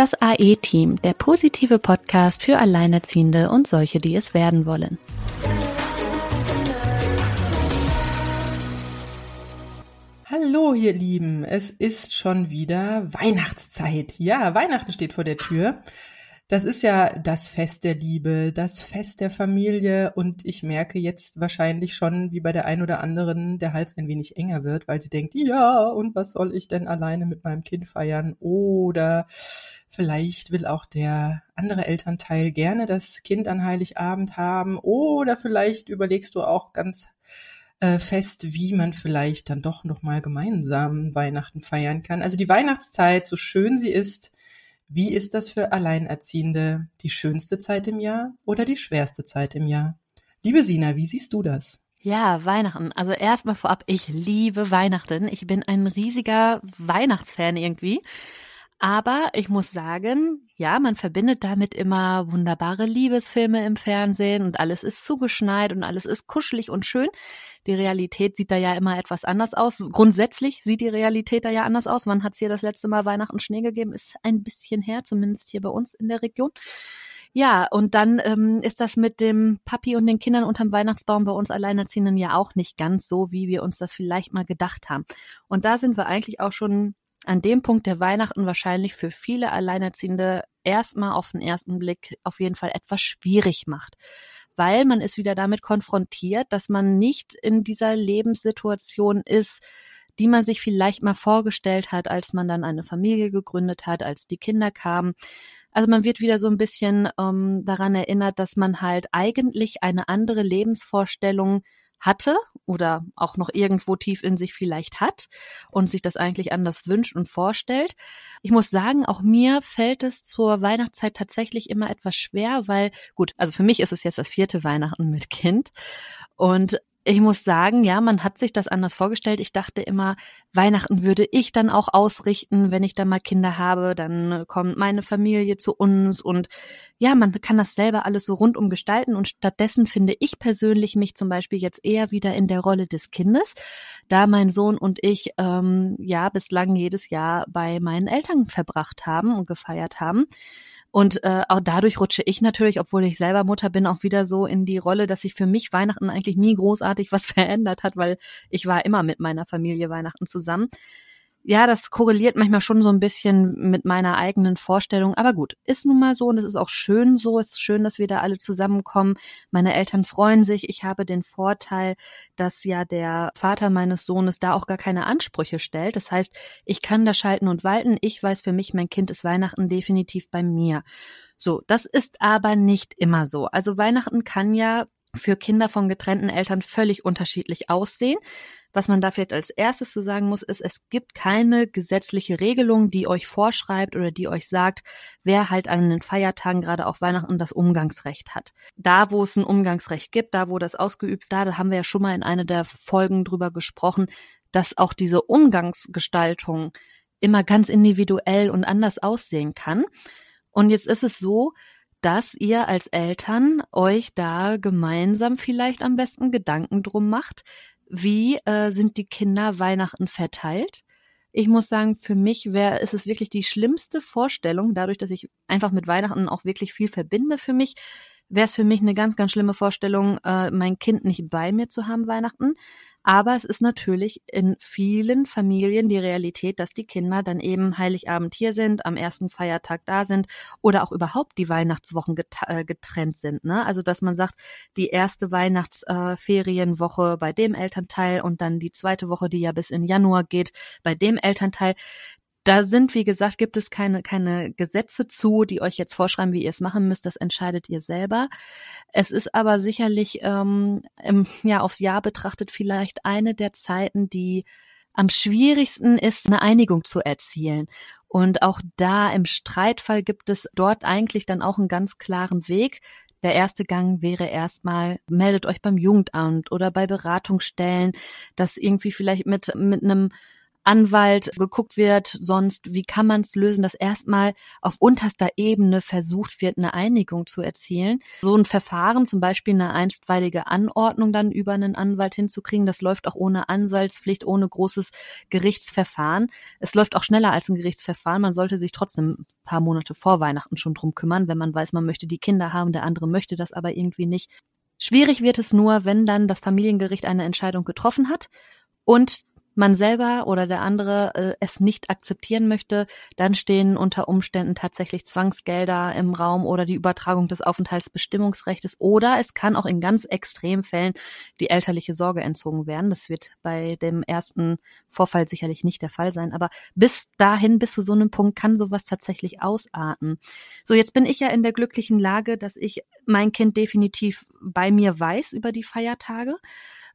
Das AE-Team, der positive Podcast für Alleinerziehende und solche, die es werden wollen. Hallo, ihr Lieben. Es ist schon wieder Weihnachtszeit. Ja, Weihnachten steht vor der Tür. Das ist ja das Fest der Liebe, das Fest der Familie und ich merke jetzt wahrscheinlich schon, wie bei der ein oder anderen der Hals ein wenig enger wird, weil sie denkt, ja, und was soll ich denn alleine mit meinem Kind feiern? Oder vielleicht will auch der andere Elternteil gerne das Kind an Heiligabend haben oder vielleicht überlegst du auch ganz äh, fest, wie man vielleicht dann doch noch mal gemeinsam Weihnachten feiern kann. Also die Weihnachtszeit, so schön sie ist, wie ist das für Alleinerziehende? Die schönste Zeit im Jahr oder die schwerste Zeit im Jahr? Liebe Sina, wie siehst du das? Ja, Weihnachten. Also erstmal vorab, ich liebe Weihnachten. Ich bin ein riesiger Weihnachtsfan irgendwie. Aber ich muss sagen, ja, man verbindet damit immer wunderbare Liebesfilme im Fernsehen und alles ist zugeschneit und alles ist kuschelig und schön. Die Realität sieht da ja immer etwas anders aus. Grundsätzlich sieht die Realität da ja anders aus. Wann hat es hier das letzte Mal Weihnachten Schnee gegeben? Ist ein bisschen her, zumindest hier bei uns in der Region. Ja, und dann ähm, ist das mit dem Papi und den Kindern unterm Weihnachtsbaum bei uns Alleinerziehenden ja auch nicht ganz so, wie wir uns das vielleicht mal gedacht haben. Und da sind wir eigentlich auch schon an dem Punkt der Weihnachten wahrscheinlich für viele Alleinerziehende erstmal auf den ersten Blick auf jeden Fall etwas schwierig macht. Weil man ist wieder damit konfrontiert, dass man nicht in dieser Lebenssituation ist, die man sich vielleicht mal vorgestellt hat, als man dann eine Familie gegründet hat, als die Kinder kamen. Also man wird wieder so ein bisschen ähm, daran erinnert, dass man halt eigentlich eine andere Lebensvorstellung hatte oder auch noch irgendwo tief in sich vielleicht hat und sich das eigentlich anders wünscht und vorstellt. Ich muss sagen, auch mir fällt es zur Weihnachtszeit tatsächlich immer etwas schwer, weil gut, also für mich ist es jetzt das vierte Weihnachten mit Kind und ich muss sagen, ja, man hat sich das anders vorgestellt. Ich dachte immer, Weihnachten würde ich dann auch ausrichten, wenn ich dann mal Kinder habe, dann kommt meine Familie zu uns und ja, man kann das selber alles so rundum gestalten und stattdessen finde ich persönlich mich zum Beispiel jetzt eher wieder in der Rolle des Kindes, da mein Sohn und ich ähm, ja bislang jedes Jahr bei meinen Eltern verbracht haben und gefeiert haben. Und äh, auch dadurch rutsche ich natürlich, obwohl ich selber Mutter bin, auch wieder so in die Rolle, dass sich für mich Weihnachten eigentlich nie großartig was verändert hat, weil ich war immer mit meiner Familie Weihnachten zusammen ja, das korreliert manchmal schon so ein bisschen mit meiner eigenen Vorstellung. Aber gut, ist nun mal so und es ist auch schön so. Es ist schön, dass wir da alle zusammenkommen. Meine Eltern freuen sich. Ich habe den Vorteil, dass ja der Vater meines Sohnes da auch gar keine Ansprüche stellt. Das heißt, ich kann da schalten und walten. Ich weiß für mich, mein Kind ist Weihnachten definitiv bei mir. So, das ist aber nicht immer so. Also Weihnachten kann ja für Kinder von getrennten Eltern völlig unterschiedlich aussehen. Was man da vielleicht als erstes zu so sagen muss, ist, es gibt keine gesetzliche Regelung, die euch vorschreibt oder die euch sagt, wer halt an den Feiertagen, gerade auch Weihnachten, das Umgangsrecht hat. Da, wo es ein Umgangsrecht gibt, da, wo das ausgeübt wird, da haben wir ja schon mal in einer der Folgen drüber gesprochen, dass auch diese Umgangsgestaltung immer ganz individuell und anders aussehen kann. Und jetzt ist es so, dass ihr als Eltern euch da gemeinsam vielleicht am besten Gedanken drum macht, wie äh, sind die Kinder Weihnachten verteilt. Ich muss sagen, für mich wäre ist es wirklich die schlimmste Vorstellung, dadurch, dass ich einfach mit Weihnachten auch wirklich viel verbinde für mich, wäre es für mich eine ganz, ganz schlimme Vorstellung, äh, mein Kind nicht bei mir zu haben Weihnachten. Aber es ist natürlich in vielen Familien die Realität, dass die Kinder dann eben Heiligabend hier sind, am ersten Feiertag da sind oder auch überhaupt die Weihnachtswochen äh, getrennt sind. Ne? Also dass man sagt, die erste Weihnachtsferienwoche bei dem Elternteil und dann die zweite Woche, die ja bis in Januar geht, bei dem Elternteil da sind, wie gesagt, gibt es keine, keine Gesetze zu, die euch jetzt vorschreiben, wie ihr es machen müsst. Das entscheidet ihr selber. Es ist aber sicherlich ähm, im, ja, aufs Jahr betrachtet vielleicht eine der Zeiten, die am schwierigsten ist, eine Einigung zu erzielen. Und auch da im Streitfall gibt es dort eigentlich dann auch einen ganz klaren Weg. Der erste Gang wäre erstmal, meldet euch beim Jugendamt oder bei Beratungsstellen, das irgendwie vielleicht mit, mit einem Anwalt geguckt wird, sonst wie kann man es lösen, dass erstmal auf unterster Ebene versucht wird, eine Einigung zu erzielen. So ein Verfahren, zum Beispiel eine einstweilige Anordnung dann über einen Anwalt hinzukriegen, das läuft auch ohne Anwaltspflicht, ohne großes Gerichtsverfahren. Es läuft auch schneller als ein Gerichtsverfahren. Man sollte sich trotzdem ein paar Monate vor Weihnachten schon drum kümmern, wenn man weiß, man möchte die Kinder haben, der andere möchte das aber irgendwie nicht. Schwierig wird es nur, wenn dann das Familiengericht eine Entscheidung getroffen hat und man selber oder der andere äh, es nicht akzeptieren möchte, dann stehen unter Umständen tatsächlich Zwangsgelder im Raum oder die Übertragung des Aufenthaltsbestimmungsrechts oder es kann auch in ganz extremen Fällen die elterliche Sorge entzogen werden. Das wird bei dem ersten Vorfall sicherlich nicht der Fall sein, aber bis dahin, bis zu so einem Punkt kann sowas tatsächlich ausarten. So, jetzt bin ich ja in der glücklichen Lage, dass ich mein Kind definitiv bei mir weiß über die Feiertage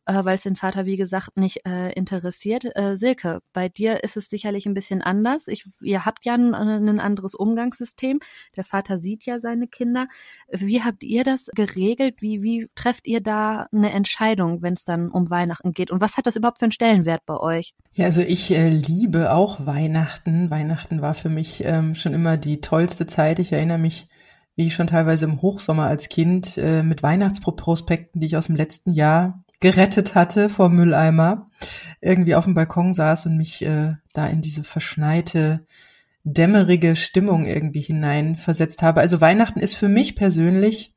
äh, weil es den Vater, wie gesagt, nicht äh, interessiert. Äh, Silke, bei dir ist es sicherlich ein bisschen anders. Ich, ihr habt ja ein, ein anderes Umgangssystem. Der Vater sieht ja seine Kinder. Wie habt ihr das geregelt? Wie, wie trefft ihr da eine Entscheidung, wenn es dann um Weihnachten geht? Und was hat das überhaupt für einen Stellenwert bei euch? Ja, also ich äh, liebe auch Weihnachten. Weihnachten war für mich ähm, schon immer die tollste Zeit. Ich erinnere mich wie ich schon teilweise im Hochsommer als Kind äh, mit Weihnachtsprospekten, die ich aus dem letzten Jahr gerettet hatte vom Mülleimer, irgendwie auf dem Balkon saß und mich äh, da in diese verschneite, dämmerige Stimmung irgendwie hineinversetzt habe. Also Weihnachten ist für mich persönlich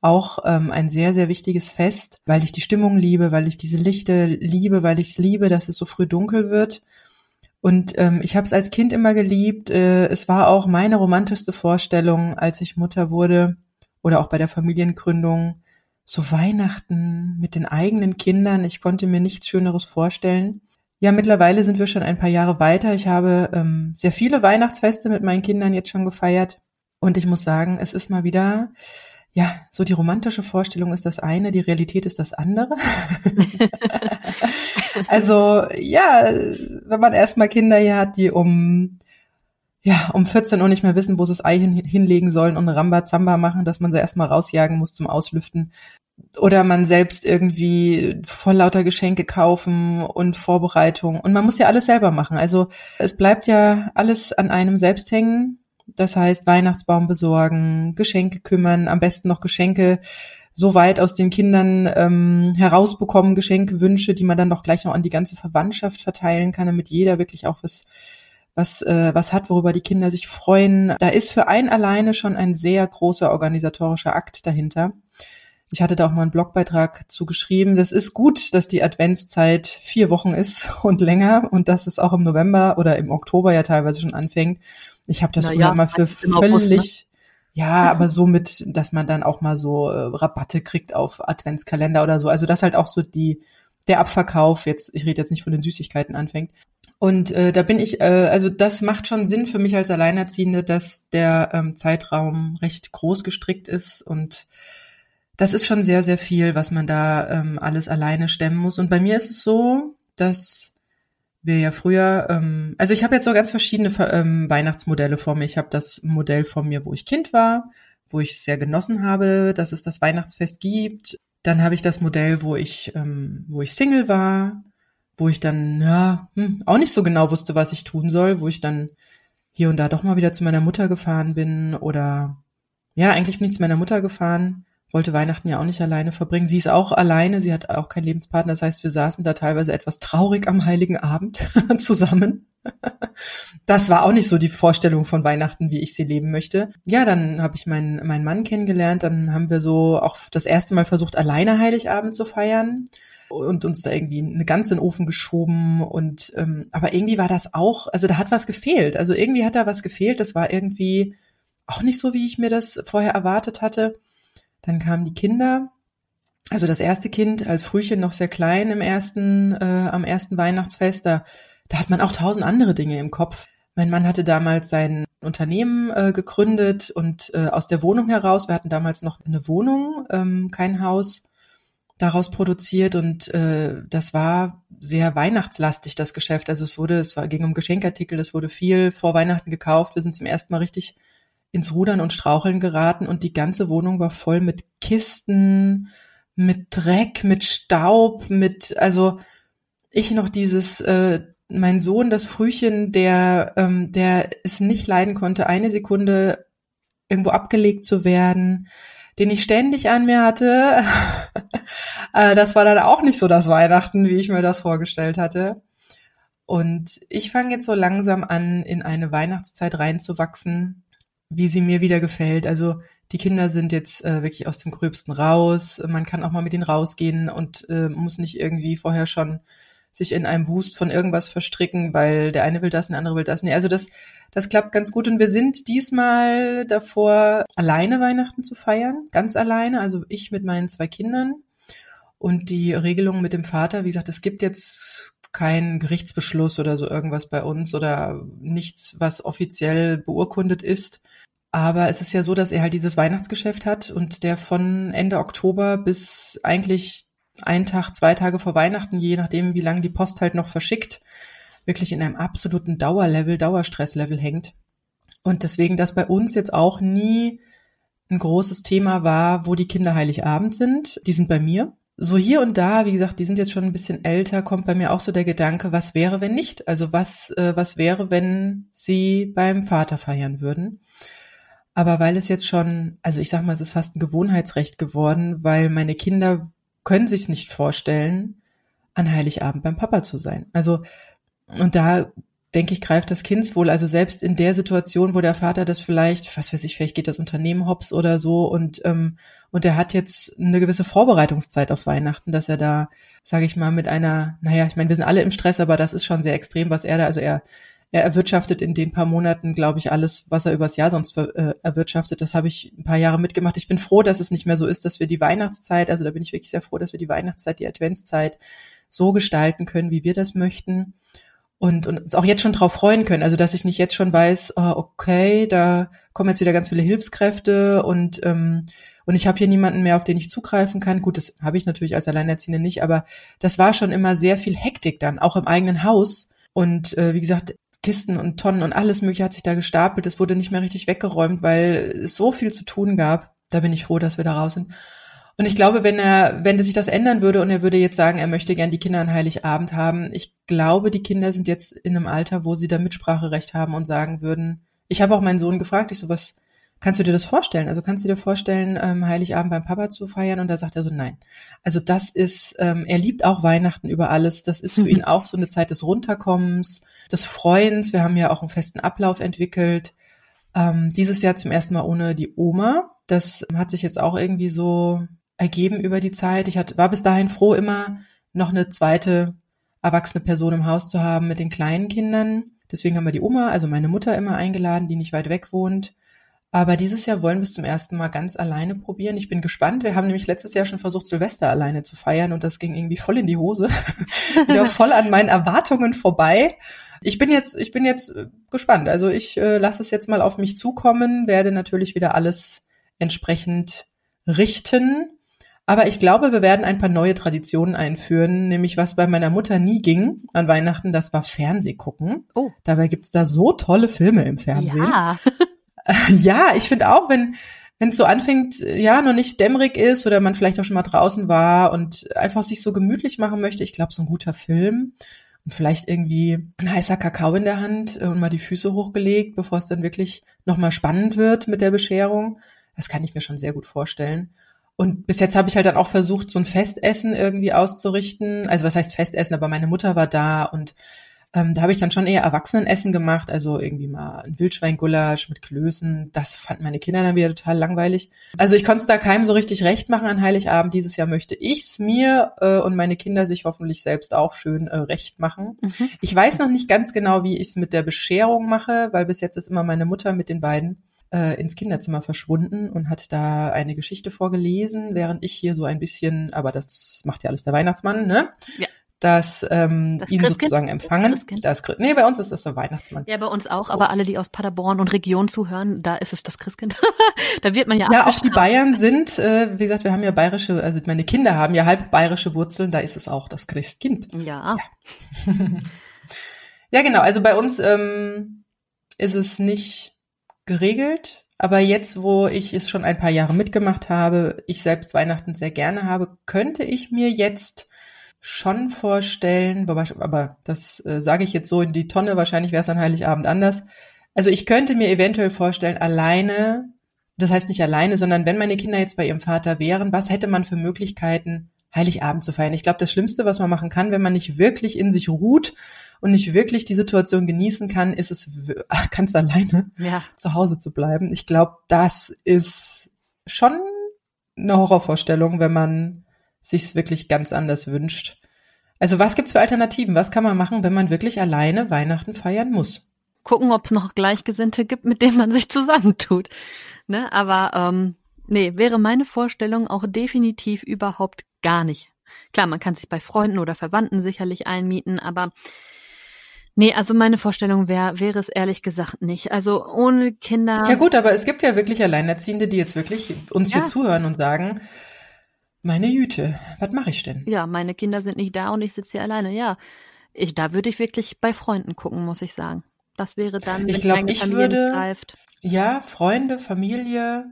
auch ähm, ein sehr, sehr wichtiges Fest, weil ich die Stimmung liebe, weil ich diese Lichter liebe, weil ich es liebe, dass es so früh dunkel wird. Und ähm, ich habe es als Kind immer geliebt. Äh, es war auch meine romantischste Vorstellung, als ich Mutter wurde oder auch bei der Familiengründung, so Weihnachten mit den eigenen Kindern. Ich konnte mir nichts Schöneres vorstellen. Ja, mittlerweile sind wir schon ein paar Jahre weiter. Ich habe ähm, sehr viele Weihnachtsfeste mit meinen Kindern jetzt schon gefeiert. Und ich muss sagen, es ist mal wieder, ja, so die romantische Vorstellung ist das eine, die Realität ist das andere. also, ja, wenn man erstmal Kinder hier hat, die um ja, um 14 Uhr nicht mehr wissen, wo sie das Ei hin, hinlegen sollen und Rambazamba machen, dass man sie erstmal rausjagen muss zum Auslüften. Oder man selbst irgendwie voll lauter Geschenke kaufen und Vorbereitung. Und man muss ja alles selber machen. Also es bleibt ja alles an einem selbst hängen. Das heißt, Weihnachtsbaum besorgen, Geschenke kümmern, am besten noch Geschenke so weit aus den Kindern ähm, herausbekommen, Geschenke, Wünsche, die man dann doch gleich noch an die ganze Verwandtschaft verteilen kann, damit jeder wirklich auch was was, äh, was hat, worüber die Kinder sich freuen. Da ist für einen alleine schon ein sehr großer organisatorischer Akt dahinter. Ich hatte da auch mal einen Blogbeitrag zu geschrieben. Das ist gut, dass die Adventszeit vier Wochen ist und länger und dass es auch im November oder im Oktober ja teilweise schon anfängt. Ich habe das Na ja, immer für völlig, August, ne? ja, aber so mit, dass man dann auch mal so äh, Rabatte kriegt auf Adventskalender oder so. Also das halt auch so die der Abverkauf jetzt, ich rede jetzt nicht von den Süßigkeiten anfängt. Und äh, da bin ich, äh, also das macht schon Sinn für mich als Alleinerziehende, dass der ähm, Zeitraum recht groß gestrickt ist und das ist schon sehr, sehr viel, was man da ähm, alles alleine stemmen muss. Und bei mir ist es so, dass wir ja früher, ähm, also ich habe jetzt so ganz verschiedene ähm, Weihnachtsmodelle vor mir. Ich habe das Modell vor mir, wo ich Kind war, wo ich es sehr genossen habe, dass es das Weihnachtsfest gibt. Dann habe ich das Modell, wo ich, ähm, wo ich Single war, wo ich dann ja hm, auch nicht so genau wusste, was ich tun soll, wo ich dann hier und da doch mal wieder zu meiner Mutter gefahren bin oder ja, eigentlich bin ich zu meiner Mutter gefahren, wollte Weihnachten ja auch nicht alleine verbringen. Sie ist auch alleine, sie hat auch keinen Lebenspartner, das heißt, wir saßen da teilweise etwas traurig am heiligen Abend zusammen. Das war auch nicht so die Vorstellung von Weihnachten, wie ich sie leben möchte. Ja, dann habe ich meinen, meinen Mann kennengelernt, dann haben wir so auch das erste Mal versucht, alleine Heiligabend zu feiern und uns da irgendwie eine ganze in den Ofen geschoben und ähm, aber irgendwie war das auch, also da hat was gefehlt. Also irgendwie hat da was gefehlt. Das war irgendwie auch nicht so, wie ich mir das vorher erwartet hatte. Dann kamen die Kinder. Also das erste Kind als Frühchen noch sehr klein im ersten, äh, am ersten Weihnachtsfest, da, da hat man auch tausend andere Dinge im Kopf. Mein Mann hatte damals sein Unternehmen äh, gegründet und äh, aus der Wohnung heraus, wir hatten damals noch eine Wohnung, ähm, kein Haus, daraus produziert und äh, das war sehr weihnachtslastig, das Geschäft. Also es wurde, es war, ging um Geschenkartikel, es wurde viel vor Weihnachten gekauft. Wir sind zum ersten Mal richtig ins Rudern und Straucheln geraten und die ganze Wohnung war voll mit Kisten, mit Dreck, mit Staub, mit, also ich noch dieses, äh, mein Sohn, das Frühchen, der, ähm, der es nicht leiden konnte, eine Sekunde irgendwo abgelegt zu werden, den ich ständig an mir hatte. Äh, das war dann auch nicht so das Weihnachten, wie ich mir das vorgestellt hatte. Und ich fange jetzt so langsam an, in eine Weihnachtszeit reinzuwachsen, wie sie mir wieder gefällt. Also die Kinder sind jetzt äh, wirklich aus dem Gröbsten raus. Man kann auch mal mit ihnen rausgehen und äh, muss nicht irgendwie vorher schon sich in einem Wust von irgendwas verstricken, weil der eine will das, der andere will das. Nee, also das, das klappt ganz gut. Und wir sind diesmal davor, alleine Weihnachten zu feiern, ganz alleine. Also ich mit meinen zwei Kindern. Und die Regelung mit dem Vater, wie gesagt, es gibt jetzt keinen Gerichtsbeschluss oder so irgendwas bei uns oder nichts, was offiziell beurkundet ist. Aber es ist ja so, dass er halt dieses Weihnachtsgeschäft hat und der von Ende Oktober bis eigentlich ein Tag, zwei Tage vor Weihnachten, je nachdem, wie lange die Post halt noch verschickt, wirklich in einem absoluten Dauerlevel, Dauerstresslevel hängt. Und deswegen, dass bei uns jetzt auch nie ein großes Thema war, wo die Kinder Heiligabend sind. Die sind bei mir. So hier und da, wie gesagt, die sind jetzt schon ein bisschen älter, kommt bei mir auch so der Gedanke, was wäre, wenn nicht? Also was, äh, was wäre, wenn sie beim Vater feiern würden? Aber weil es jetzt schon, also ich sag mal, es ist fast ein Gewohnheitsrecht geworden, weil meine Kinder können sich nicht vorstellen, an Heiligabend beim Papa zu sein. Also, und da denke ich, greift das Kindswohl. Also selbst in der Situation, wo der Vater das vielleicht, was weiß ich, vielleicht geht das Unternehmen hops oder so und ähm, und er hat jetzt eine gewisse Vorbereitungszeit auf Weihnachten, dass er da, sage ich mal, mit einer, naja, ich meine, wir sind alle im Stress, aber das ist schon sehr extrem, was er da, also er er erwirtschaftet in den paar Monaten, glaube ich, alles, was er übers Jahr sonst äh, erwirtschaftet. Das habe ich ein paar Jahre mitgemacht. Ich bin froh, dass es nicht mehr so ist, dass wir die Weihnachtszeit, also da bin ich wirklich sehr froh, dass wir die Weihnachtszeit, die Adventszeit so gestalten können, wie wir das möchten. Und, und uns auch jetzt schon drauf freuen können. Also dass ich nicht jetzt schon weiß, oh, okay, da kommen jetzt wieder ganz viele Hilfskräfte und ähm, und ich habe hier niemanden mehr, auf den ich zugreifen kann. Gut, das habe ich natürlich als Alleinerziehende nicht, aber das war schon immer sehr viel Hektik dann, auch im eigenen Haus. Und äh, wie gesagt, Kisten und Tonnen und alles Mögliche hat sich da gestapelt. Es wurde nicht mehr richtig weggeräumt, weil es so viel zu tun gab. Da bin ich froh, dass wir da raus sind. Und ich glaube, wenn er, wenn sich das ändern würde und er würde jetzt sagen, er möchte gern die Kinder an Heiligabend haben, ich glaube, die Kinder sind jetzt in einem Alter, wo sie da Mitspracherecht haben und sagen würden, ich habe auch meinen Sohn gefragt, ich so, was, kannst du dir das vorstellen? Also kannst du dir vorstellen, ähm, Heiligabend beim Papa zu feiern? Und da sagt er so, nein. Also das ist, ähm, er liebt auch Weihnachten über alles. Das ist für ihn auch so eine Zeit des Runterkommens des Freuens. Wir haben ja auch einen festen Ablauf entwickelt. Ähm, dieses Jahr zum ersten Mal ohne die Oma. Das hat sich jetzt auch irgendwie so ergeben über die Zeit. Ich hatte, war bis dahin froh, immer noch eine zweite erwachsene Person im Haus zu haben mit den kleinen Kindern. Deswegen haben wir die Oma, also meine Mutter, immer eingeladen, die nicht weit weg wohnt. Aber dieses Jahr wollen wir es zum ersten Mal ganz alleine probieren. Ich bin gespannt. Wir haben nämlich letztes Jahr schon versucht, Silvester alleine zu feiern und das ging irgendwie voll in die Hose. Wieder voll an meinen Erwartungen vorbei. Ich bin jetzt, ich bin jetzt äh, gespannt. Also ich äh, lasse es jetzt mal auf mich zukommen, werde natürlich wieder alles entsprechend richten. Aber ich glaube, wir werden ein paar neue Traditionen einführen, nämlich was bei meiner Mutter nie ging an Weihnachten, das war Fernsehgucken. Oh. Dabei gibt's da so tolle Filme im Fernsehen. Ja, ja ich finde auch, wenn wenn es so anfängt, ja, noch nicht dämmerig ist oder man vielleicht auch schon mal draußen war und einfach sich so gemütlich machen möchte, ich glaube, so ein guter Film vielleicht irgendwie ein heißer Kakao in der Hand und mal die Füße hochgelegt, bevor es dann wirklich nochmal spannend wird mit der Bescherung. Das kann ich mir schon sehr gut vorstellen. Und bis jetzt habe ich halt dann auch versucht, so ein Festessen irgendwie auszurichten. Also was heißt Festessen, aber meine Mutter war da und ähm, da habe ich dann schon eher Erwachsenessen gemacht, also irgendwie mal ein Wildschweingulasch mit Klößen. Das fanden meine Kinder dann wieder total langweilig. Also ich konnte es da keinem so richtig recht machen an Heiligabend. Dieses Jahr möchte ich's mir äh, und meine Kinder sich hoffentlich selbst auch schön äh, recht machen. Mhm. Ich weiß noch nicht ganz genau, wie ich es mit der Bescherung mache, weil bis jetzt ist immer meine Mutter mit den beiden äh, ins Kinderzimmer verschwunden und hat da eine Geschichte vorgelesen, während ich hier so ein bisschen, aber das macht ja alles der Weihnachtsmann, ne? Ja das, ähm, das ihn Christkind? sozusagen empfangen. Christkind? Das, nee, bei uns ist das der Weihnachtsmann. Ja, bei uns auch, aber alle, die aus Paderborn und Region zuhören, da ist es das Christkind. da wird man ja Ja, auch die Bayern sind, äh, wie gesagt, wir haben ja bayerische, also meine Kinder haben ja halb bayerische Wurzeln, da ist es auch das Christkind. Ja. Ja, ja genau, also bei uns ähm, ist es nicht geregelt, aber jetzt, wo ich es schon ein paar Jahre mitgemacht habe, ich selbst Weihnachten sehr gerne habe, könnte ich mir jetzt schon vorstellen, aber das äh, sage ich jetzt so in die Tonne, wahrscheinlich wäre es an Heiligabend anders. Also ich könnte mir eventuell vorstellen, alleine, das heißt nicht alleine, sondern wenn meine Kinder jetzt bei ihrem Vater wären, was hätte man für Möglichkeiten, Heiligabend zu feiern? Ich glaube, das Schlimmste, was man machen kann, wenn man nicht wirklich in sich ruht und nicht wirklich die Situation genießen kann, ist es ganz alleine ja. zu Hause zu bleiben. Ich glaube, das ist schon eine Horrorvorstellung, wenn man sich's wirklich ganz anders wünscht. Also was gibt's für Alternativen? Was kann man machen, wenn man wirklich alleine Weihnachten feiern muss? Gucken, ob es noch Gleichgesinnte gibt, mit denen man sich zusammentut. Ne? Aber ähm, nee, wäre meine Vorstellung auch definitiv überhaupt gar nicht. Klar, man kann sich bei Freunden oder Verwandten sicherlich einmieten, aber Nee, also meine Vorstellung wäre, wäre es ehrlich gesagt nicht. Also ohne Kinder. Ja gut, aber es gibt ja wirklich Alleinerziehende, die jetzt wirklich uns ja. hier zuhören und sagen, meine Jüte, was mache ich denn? Ja, meine Kinder sind nicht da und ich sitze hier alleine. Ja, ich, da würde ich wirklich bei Freunden gucken, muss ich sagen. Das wäre dann, ich glaube, ich würde, greift. Ja, Freunde, Familie.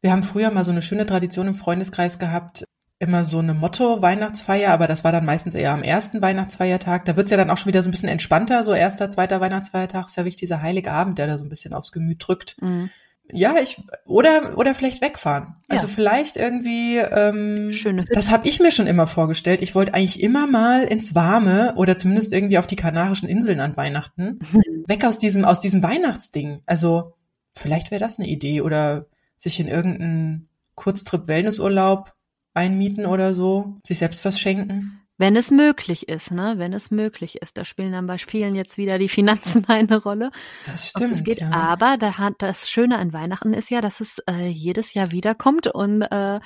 Wir haben früher mal so eine schöne Tradition im Freundeskreis gehabt, immer so eine Motto-Weihnachtsfeier, aber das war dann meistens eher am ersten Weihnachtsfeiertag. Da wird's ja dann auch schon wieder so ein bisschen entspannter, so erster, zweiter Weihnachtsfeiertag ist ja wirklich dieser heilige Abend, der da so ein bisschen aufs Gemüt drückt. Mhm. Ja, ich oder oder vielleicht wegfahren. Also ja. vielleicht irgendwie. Ähm, Schöne. Das habe ich mir schon immer vorgestellt. Ich wollte eigentlich immer mal ins Warme oder zumindest irgendwie auf die Kanarischen Inseln an Weihnachten. Mhm. Weg aus diesem aus diesem Weihnachtsding. Also vielleicht wäre das eine Idee oder sich in irgendeinen Kurztrip Wellnessurlaub einmieten oder so, sich selbst was schenken. Wenn es möglich ist, ne? Wenn es möglich ist. Da spielen dann bei vielen jetzt wieder die Finanzen eine Rolle. Das stimmt. Das geht. Ja. Aber da hat das Schöne an Weihnachten ist ja, dass es äh, jedes Jahr wiederkommt und äh,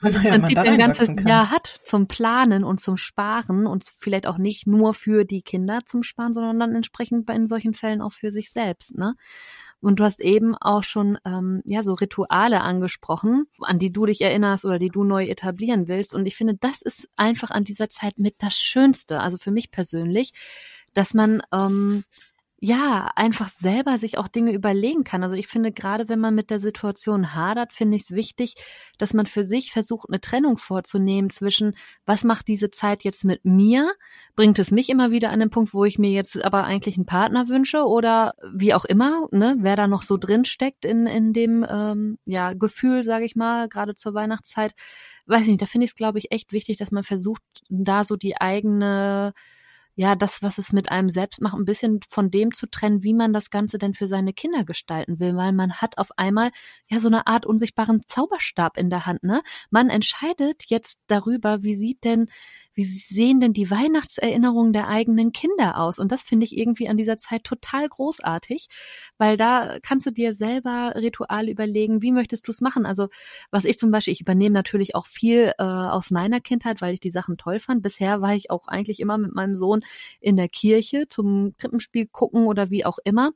man im Prinzip ein ganzes Jahr hat zum Planen und zum Sparen und vielleicht auch nicht nur für die Kinder zum Sparen, sondern dann entsprechend in solchen Fällen auch für sich selbst, ne? Und du hast eben auch schon ähm, ja so Rituale angesprochen, an die du dich erinnerst oder die du neu etablieren willst. Und ich finde, das ist einfach an dieser Zeit mit das Schönste. Also für mich persönlich, dass man ähm, ja, einfach selber sich auch Dinge überlegen kann. Also ich finde, gerade wenn man mit der Situation hadert, finde ich es wichtig, dass man für sich versucht, eine Trennung vorzunehmen zwischen, was macht diese Zeit jetzt mit mir? Bringt es mich immer wieder an den Punkt, wo ich mir jetzt aber eigentlich einen Partner wünsche oder wie auch immer, ne, wer da noch so drin steckt in, in dem ähm, ja, Gefühl, sage ich mal, gerade zur Weihnachtszeit. Weiß ich nicht, da finde ich es, glaube ich, echt wichtig, dass man versucht, da so die eigene ja, das, was es mit einem selbst macht, ein bisschen von dem zu trennen, wie man das Ganze denn für seine Kinder gestalten will, weil man hat auf einmal ja so eine Art unsichtbaren Zauberstab in der Hand, ne? Man entscheidet jetzt darüber, wie sieht denn wie sehen denn die Weihnachtserinnerungen der eigenen Kinder aus? Und das finde ich irgendwie an dieser Zeit total großartig, weil da kannst du dir selber Rituale überlegen, wie möchtest du es machen? Also was ich zum Beispiel, ich übernehme natürlich auch viel äh, aus meiner Kindheit, weil ich die Sachen toll fand. Bisher war ich auch eigentlich immer mit meinem Sohn in der Kirche zum Krippenspiel gucken oder wie auch immer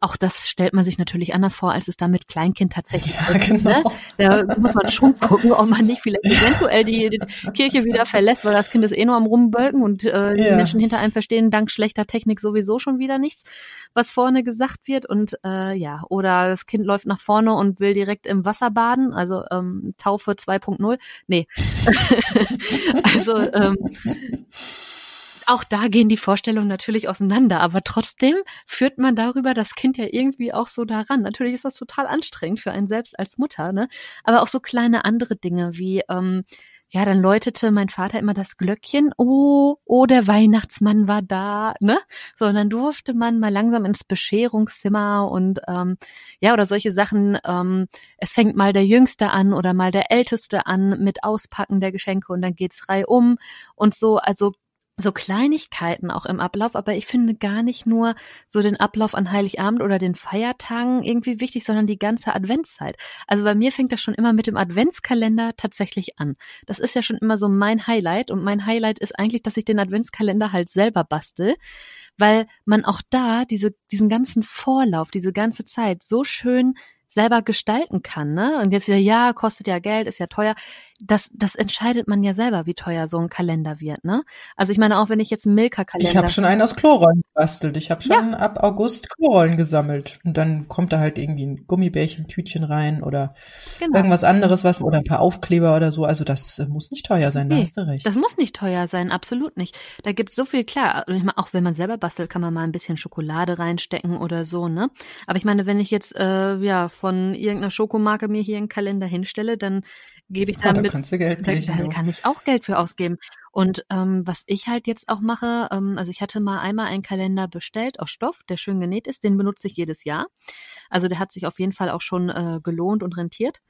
auch das stellt man sich natürlich anders vor, als es da mit Kleinkind tatsächlich ja, ist. Ne? Genau. Ne? Da muss man schon gucken, ob man nicht vielleicht eventuell die, die, Kirche wieder verlässt, weil das Kind ist eh nur am Rumbölken und äh, die Menschen hinter einem verstehen dank schlechter Technik sowieso schon wieder nichts, was vorne gesagt wird. Und äh, ja, oder das Kind läuft nach vorne und will direkt im Wasser baden, also ähm, Taufe 2.0. Nee. also ähm, auch da gehen die Vorstellungen natürlich auseinander, aber trotzdem führt man darüber das Kind ja irgendwie auch so daran. Natürlich ist das total anstrengend für einen selbst als Mutter, ne? Aber auch so kleine andere Dinge wie ähm, ja, dann läutete mein Vater immer das Glöckchen, oh, oh, der Weihnachtsmann war da, ne? So, und dann durfte man mal langsam ins Bescherungszimmer und ähm, ja, oder solche Sachen, ähm, es fängt mal der Jüngste an oder mal der Älteste an mit Auspacken der Geschenke und dann geht's reihum und so, also so Kleinigkeiten auch im Ablauf, aber ich finde gar nicht nur so den Ablauf an Heiligabend oder den Feiertagen irgendwie wichtig, sondern die ganze Adventszeit. Also bei mir fängt das schon immer mit dem Adventskalender tatsächlich an. Das ist ja schon immer so mein Highlight und mein Highlight ist eigentlich, dass ich den Adventskalender halt selber bastel, weil man auch da diese, diesen ganzen Vorlauf, diese ganze Zeit so schön selber gestalten kann, ne? Und jetzt wieder, ja, kostet ja Geld, ist ja teuer das, das entscheidet man ja selber, wie teuer so ein Kalender wird, ne? Also ich meine, auch wenn ich jetzt einen Milka-Kalender. Ich habe schon einen aus Chlorollen gebastelt. Ich habe schon ja. ab August Chlorollen gesammelt. Und dann kommt da halt irgendwie ein Gummibärchen-Tütchen rein oder genau. irgendwas anderes, was, oder ein paar Aufkleber oder so. Also das äh, muss nicht teuer sein, nee, da hast du recht. Das muss nicht teuer sein, absolut nicht. Da gibt's so viel, klar, auch wenn man selber bastelt, kann man mal ein bisschen Schokolade reinstecken oder so, ne? Aber ich meine, wenn ich jetzt äh, ja von irgendeiner Schokomarke mir hier einen Kalender hinstelle, dann gebe ich dann ja, da kannst du Geld da, da kann ich auch Geld für ausgeben. Und ähm, was ich halt jetzt auch mache, ähm, also ich hatte mal einmal einen Kalender bestellt aus Stoff, der schön genäht ist, den benutze ich jedes Jahr. Also der hat sich auf jeden Fall auch schon äh, gelohnt und rentiert.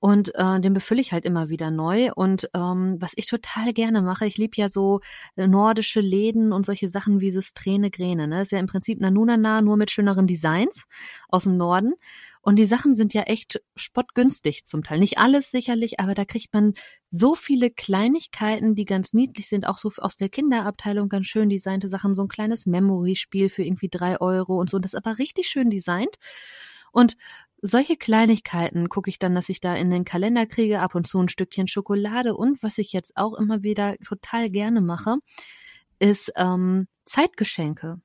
Und äh, den befülle ich halt immer wieder neu. Und ähm, was ich total gerne mache, ich liebe ja so nordische Läden und solche Sachen wie Träne Gräne. Ne? Das ist ja im Prinzip Nanunana, nur mit schöneren Designs aus dem Norden. Und die Sachen sind ja echt spottgünstig zum Teil. Nicht alles sicherlich, aber da kriegt man so viele Kleinigkeiten, die ganz niedlich sind, auch so aus der Kinderabteilung ganz schön designte Sachen, so ein kleines Memory-Spiel für irgendwie drei Euro und so. Und das ist aber richtig schön designt. Und solche Kleinigkeiten gucke ich dann, dass ich da in den Kalender kriege, ab und zu ein Stückchen Schokolade. Und was ich jetzt auch immer wieder total gerne mache, ist ähm, Zeitgeschenke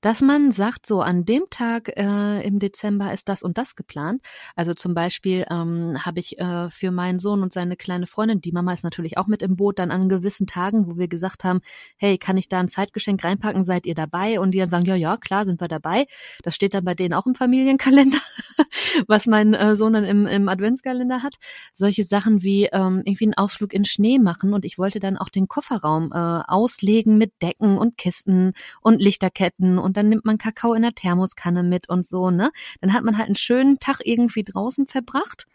dass man sagt, so an dem Tag äh, im Dezember ist das und das geplant. Also zum Beispiel ähm, habe ich äh, für meinen Sohn und seine kleine Freundin, die Mama ist natürlich auch mit im Boot, dann an gewissen Tagen, wo wir gesagt haben, hey, kann ich da ein Zeitgeschenk reinpacken, seid ihr dabei? Und die dann sagen, ja, ja, klar, sind wir dabei. Das steht dann bei denen auch im Familienkalender, was mein äh, Sohn dann im, im Adventskalender hat. Solche Sachen wie ähm, irgendwie einen Ausflug in Schnee machen und ich wollte dann auch den Kofferraum äh, auslegen mit Decken und Kisten und Lichterketten und dann nimmt man Kakao in der Thermoskanne mit und so, ne? Dann hat man halt einen schönen Tag irgendwie draußen verbracht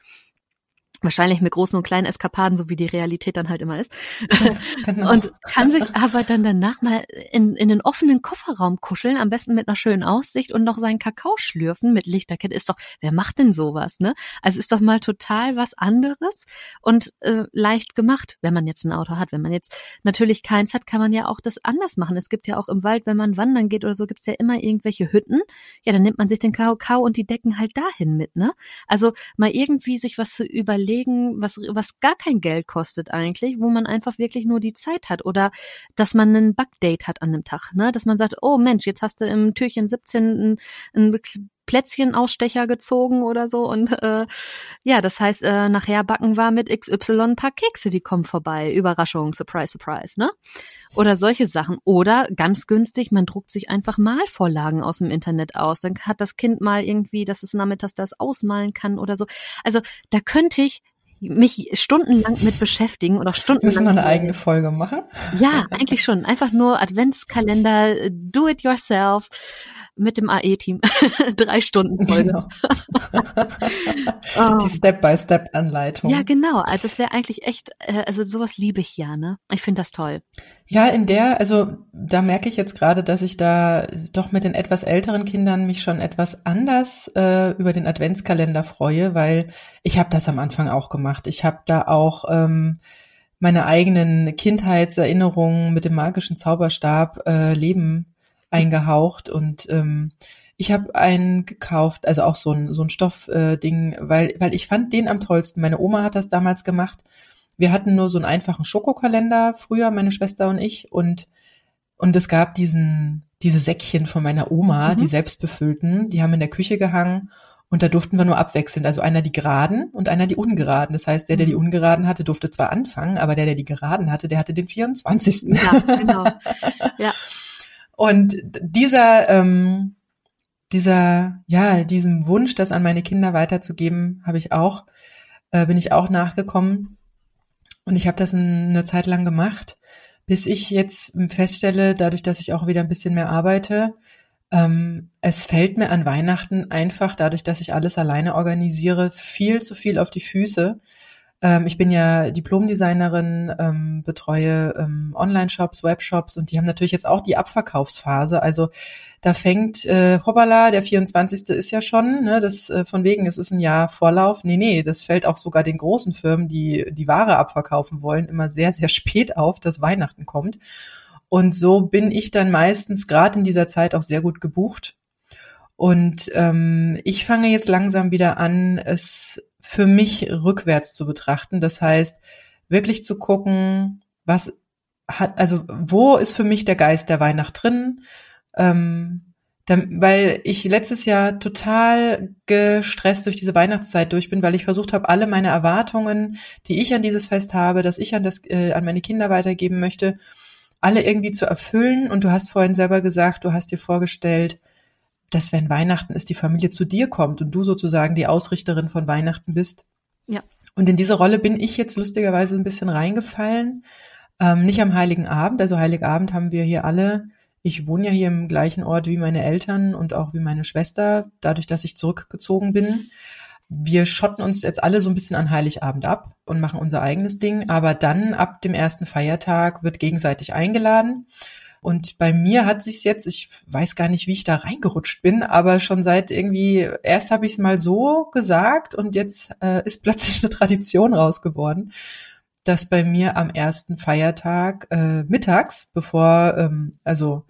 Wahrscheinlich mit großen und kleinen Eskapaden, so wie die Realität dann halt immer ist. Genau. Und kann sich aber dann danach mal in, in den offenen Kofferraum kuscheln, am besten mit einer schönen Aussicht und noch seinen Kakao schlürfen mit Lichterkette. Ist doch, wer macht denn sowas, ne? Also ist doch mal total was anderes und äh, leicht gemacht, wenn man jetzt ein Auto hat. Wenn man jetzt natürlich keins hat, kann man ja auch das anders machen. Es gibt ja auch im Wald, wenn man wandern geht oder so, gibt's ja immer irgendwelche Hütten. Ja, dann nimmt man sich den Kakao und die Decken halt dahin mit, ne? Also mal irgendwie sich was zu überlegen überlegen, was, was gar kein Geld kostet eigentlich, wo man einfach wirklich nur die Zeit hat oder dass man einen Bugdate hat an dem Tag, ne? Dass man sagt, oh Mensch, jetzt hast du im Türchen 17 ein, ein Plätzchenausstecher gezogen oder so und äh, ja, das heißt, äh, nachher backen war mit XY ein paar Kekse, die kommen vorbei. Überraschung, Surprise, Surprise, ne? Oder solche Sachen. Oder ganz günstig, man druckt sich einfach Malvorlagen aus dem Internet aus. Dann hat das Kind mal irgendwie, dass es nachmittags das ausmalen kann oder so. Also da könnte ich mich stundenlang mit beschäftigen oder stundenlang. Müssen wir eine eigene Folge machen? Ja, eigentlich schon. Einfach nur Adventskalender, do it yourself mit dem AE-Team. Drei Stunden Folge. Genau. oh. Die Step-by-Step-Anleitung. Ja, genau. Also das wäre eigentlich echt, äh, also sowas liebe ich ja, ne? Ich finde das toll. Ja, in der, also da merke ich jetzt gerade, dass ich da doch mit den etwas älteren Kindern mich schon etwas anders äh, über den Adventskalender freue, weil ich habe das am Anfang auch gemacht. Ich habe da auch ähm, meine eigenen Kindheitserinnerungen mit dem magischen Zauberstab äh, leben eingehaucht und ähm, ich habe einen gekauft, also auch so ein, so ein Stoffding, äh, weil, weil ich fand den am tollsten. Meine Oma hat das damals gemacht. Wir hatten nur so einen einfachen Schokokalender früher, meine Schwester und ich, und, und es gab diesen, diese Säckchen von meiner Oma, mhm. die selbstbefüllten, die haben in der Küche gehangen und da durften wir nur abwechseln. Also einer die geraden und einer die ungeraden. Das heißt, der, der die mhm. ungeraden hatte, durfte zwar anfangen, aber der, der die geraden hatte, der hatte den 24. Ja, genau. Ja. Und dieser, ähm, dieser, ja, diesem Wunsch, das an meine Kinder weiterzugeben, habe ich auch, äh, bin ich auch nachgekommen. Und ich habe das eine Zeit lang gemacht, bis ich jetzt feststelle, dadurch, dass ich auch wieder ein bisschen mehr arbeite, ähm, es fällt mir an Weihnachten einfach, dadurch, dass ich alles alleine organisiere, viel zu viel auf die Füße. Ähm, ich bin ja Diplomdesignerin, ähm, betreue ähm, Online-Shops, Webshops und die haben natürlich jetzt auch die Abverkaufsphase. Also da fängt, äh, hoppala, der 24. ist ja schon, ne, das äh, von wegen, es ist ein Jahr Vorlauf. Nee, nee, das fällt auch sogar den großen Firmen, die die Ware abverkaufen wollen, immer sehr, sehr spät auf, dass Weihnachten kommt. Und so bin ich dann meistens gerade in dieser Zeit auch sehr gut gebucht Und ähm, ich fange jetzt langsam wieder an, es für mich rückwärts zu betrachten. Das heißt, wirklich zu gucken, was hat, also wo ist für mich der Geist der Weihnacht drin? Ähm, dann, weil ich letztes Jahr total gestresst durch diese Weihnachtszeit durch bin, weil ich versucht habe, alle meine Erwartungen, die ich an dieses Fest habe, dass ich an das äh, an meine Kinder weitergeben möchte, alle irgendwie zu erfüllen. Und du hast vorhin selber gesagt, du hast dir vorgestellt, dass wenn Weihnachten ist, die Familie zu dir kommt und du sozusagen die Ausrichterin von Weihnachten bist. Ja. Und in diese Rolle bin ich jetzt lustigerweise ein bisschen reingefallen. Ähm, nicht am Heiligen Abend, also Heiligabend haben wir hier alle ich wohne ja hier im gleichen Ort wie meine Eltern und auch wie meine Schwester, dadurch, dass ich zurückgezogen bin. Wir schotten uns jetzt alle so ein bisschen an Heiligabend ab und machen unser eigenes Ding, aber dann ab dem ersten Feiertag wird gegenseitig eingeladen. Und bei mir hat sich's jetzt, ich weiß gar nicht, wie ich da reingerutscht bin, aber schon seit irgendwie, erst habe ich es mal so gesagt und jetzt äh, ist plötzlich eine Tradition raus geworden dass bei mir am ersten Feiertag äh, mittags, bevor ähm, also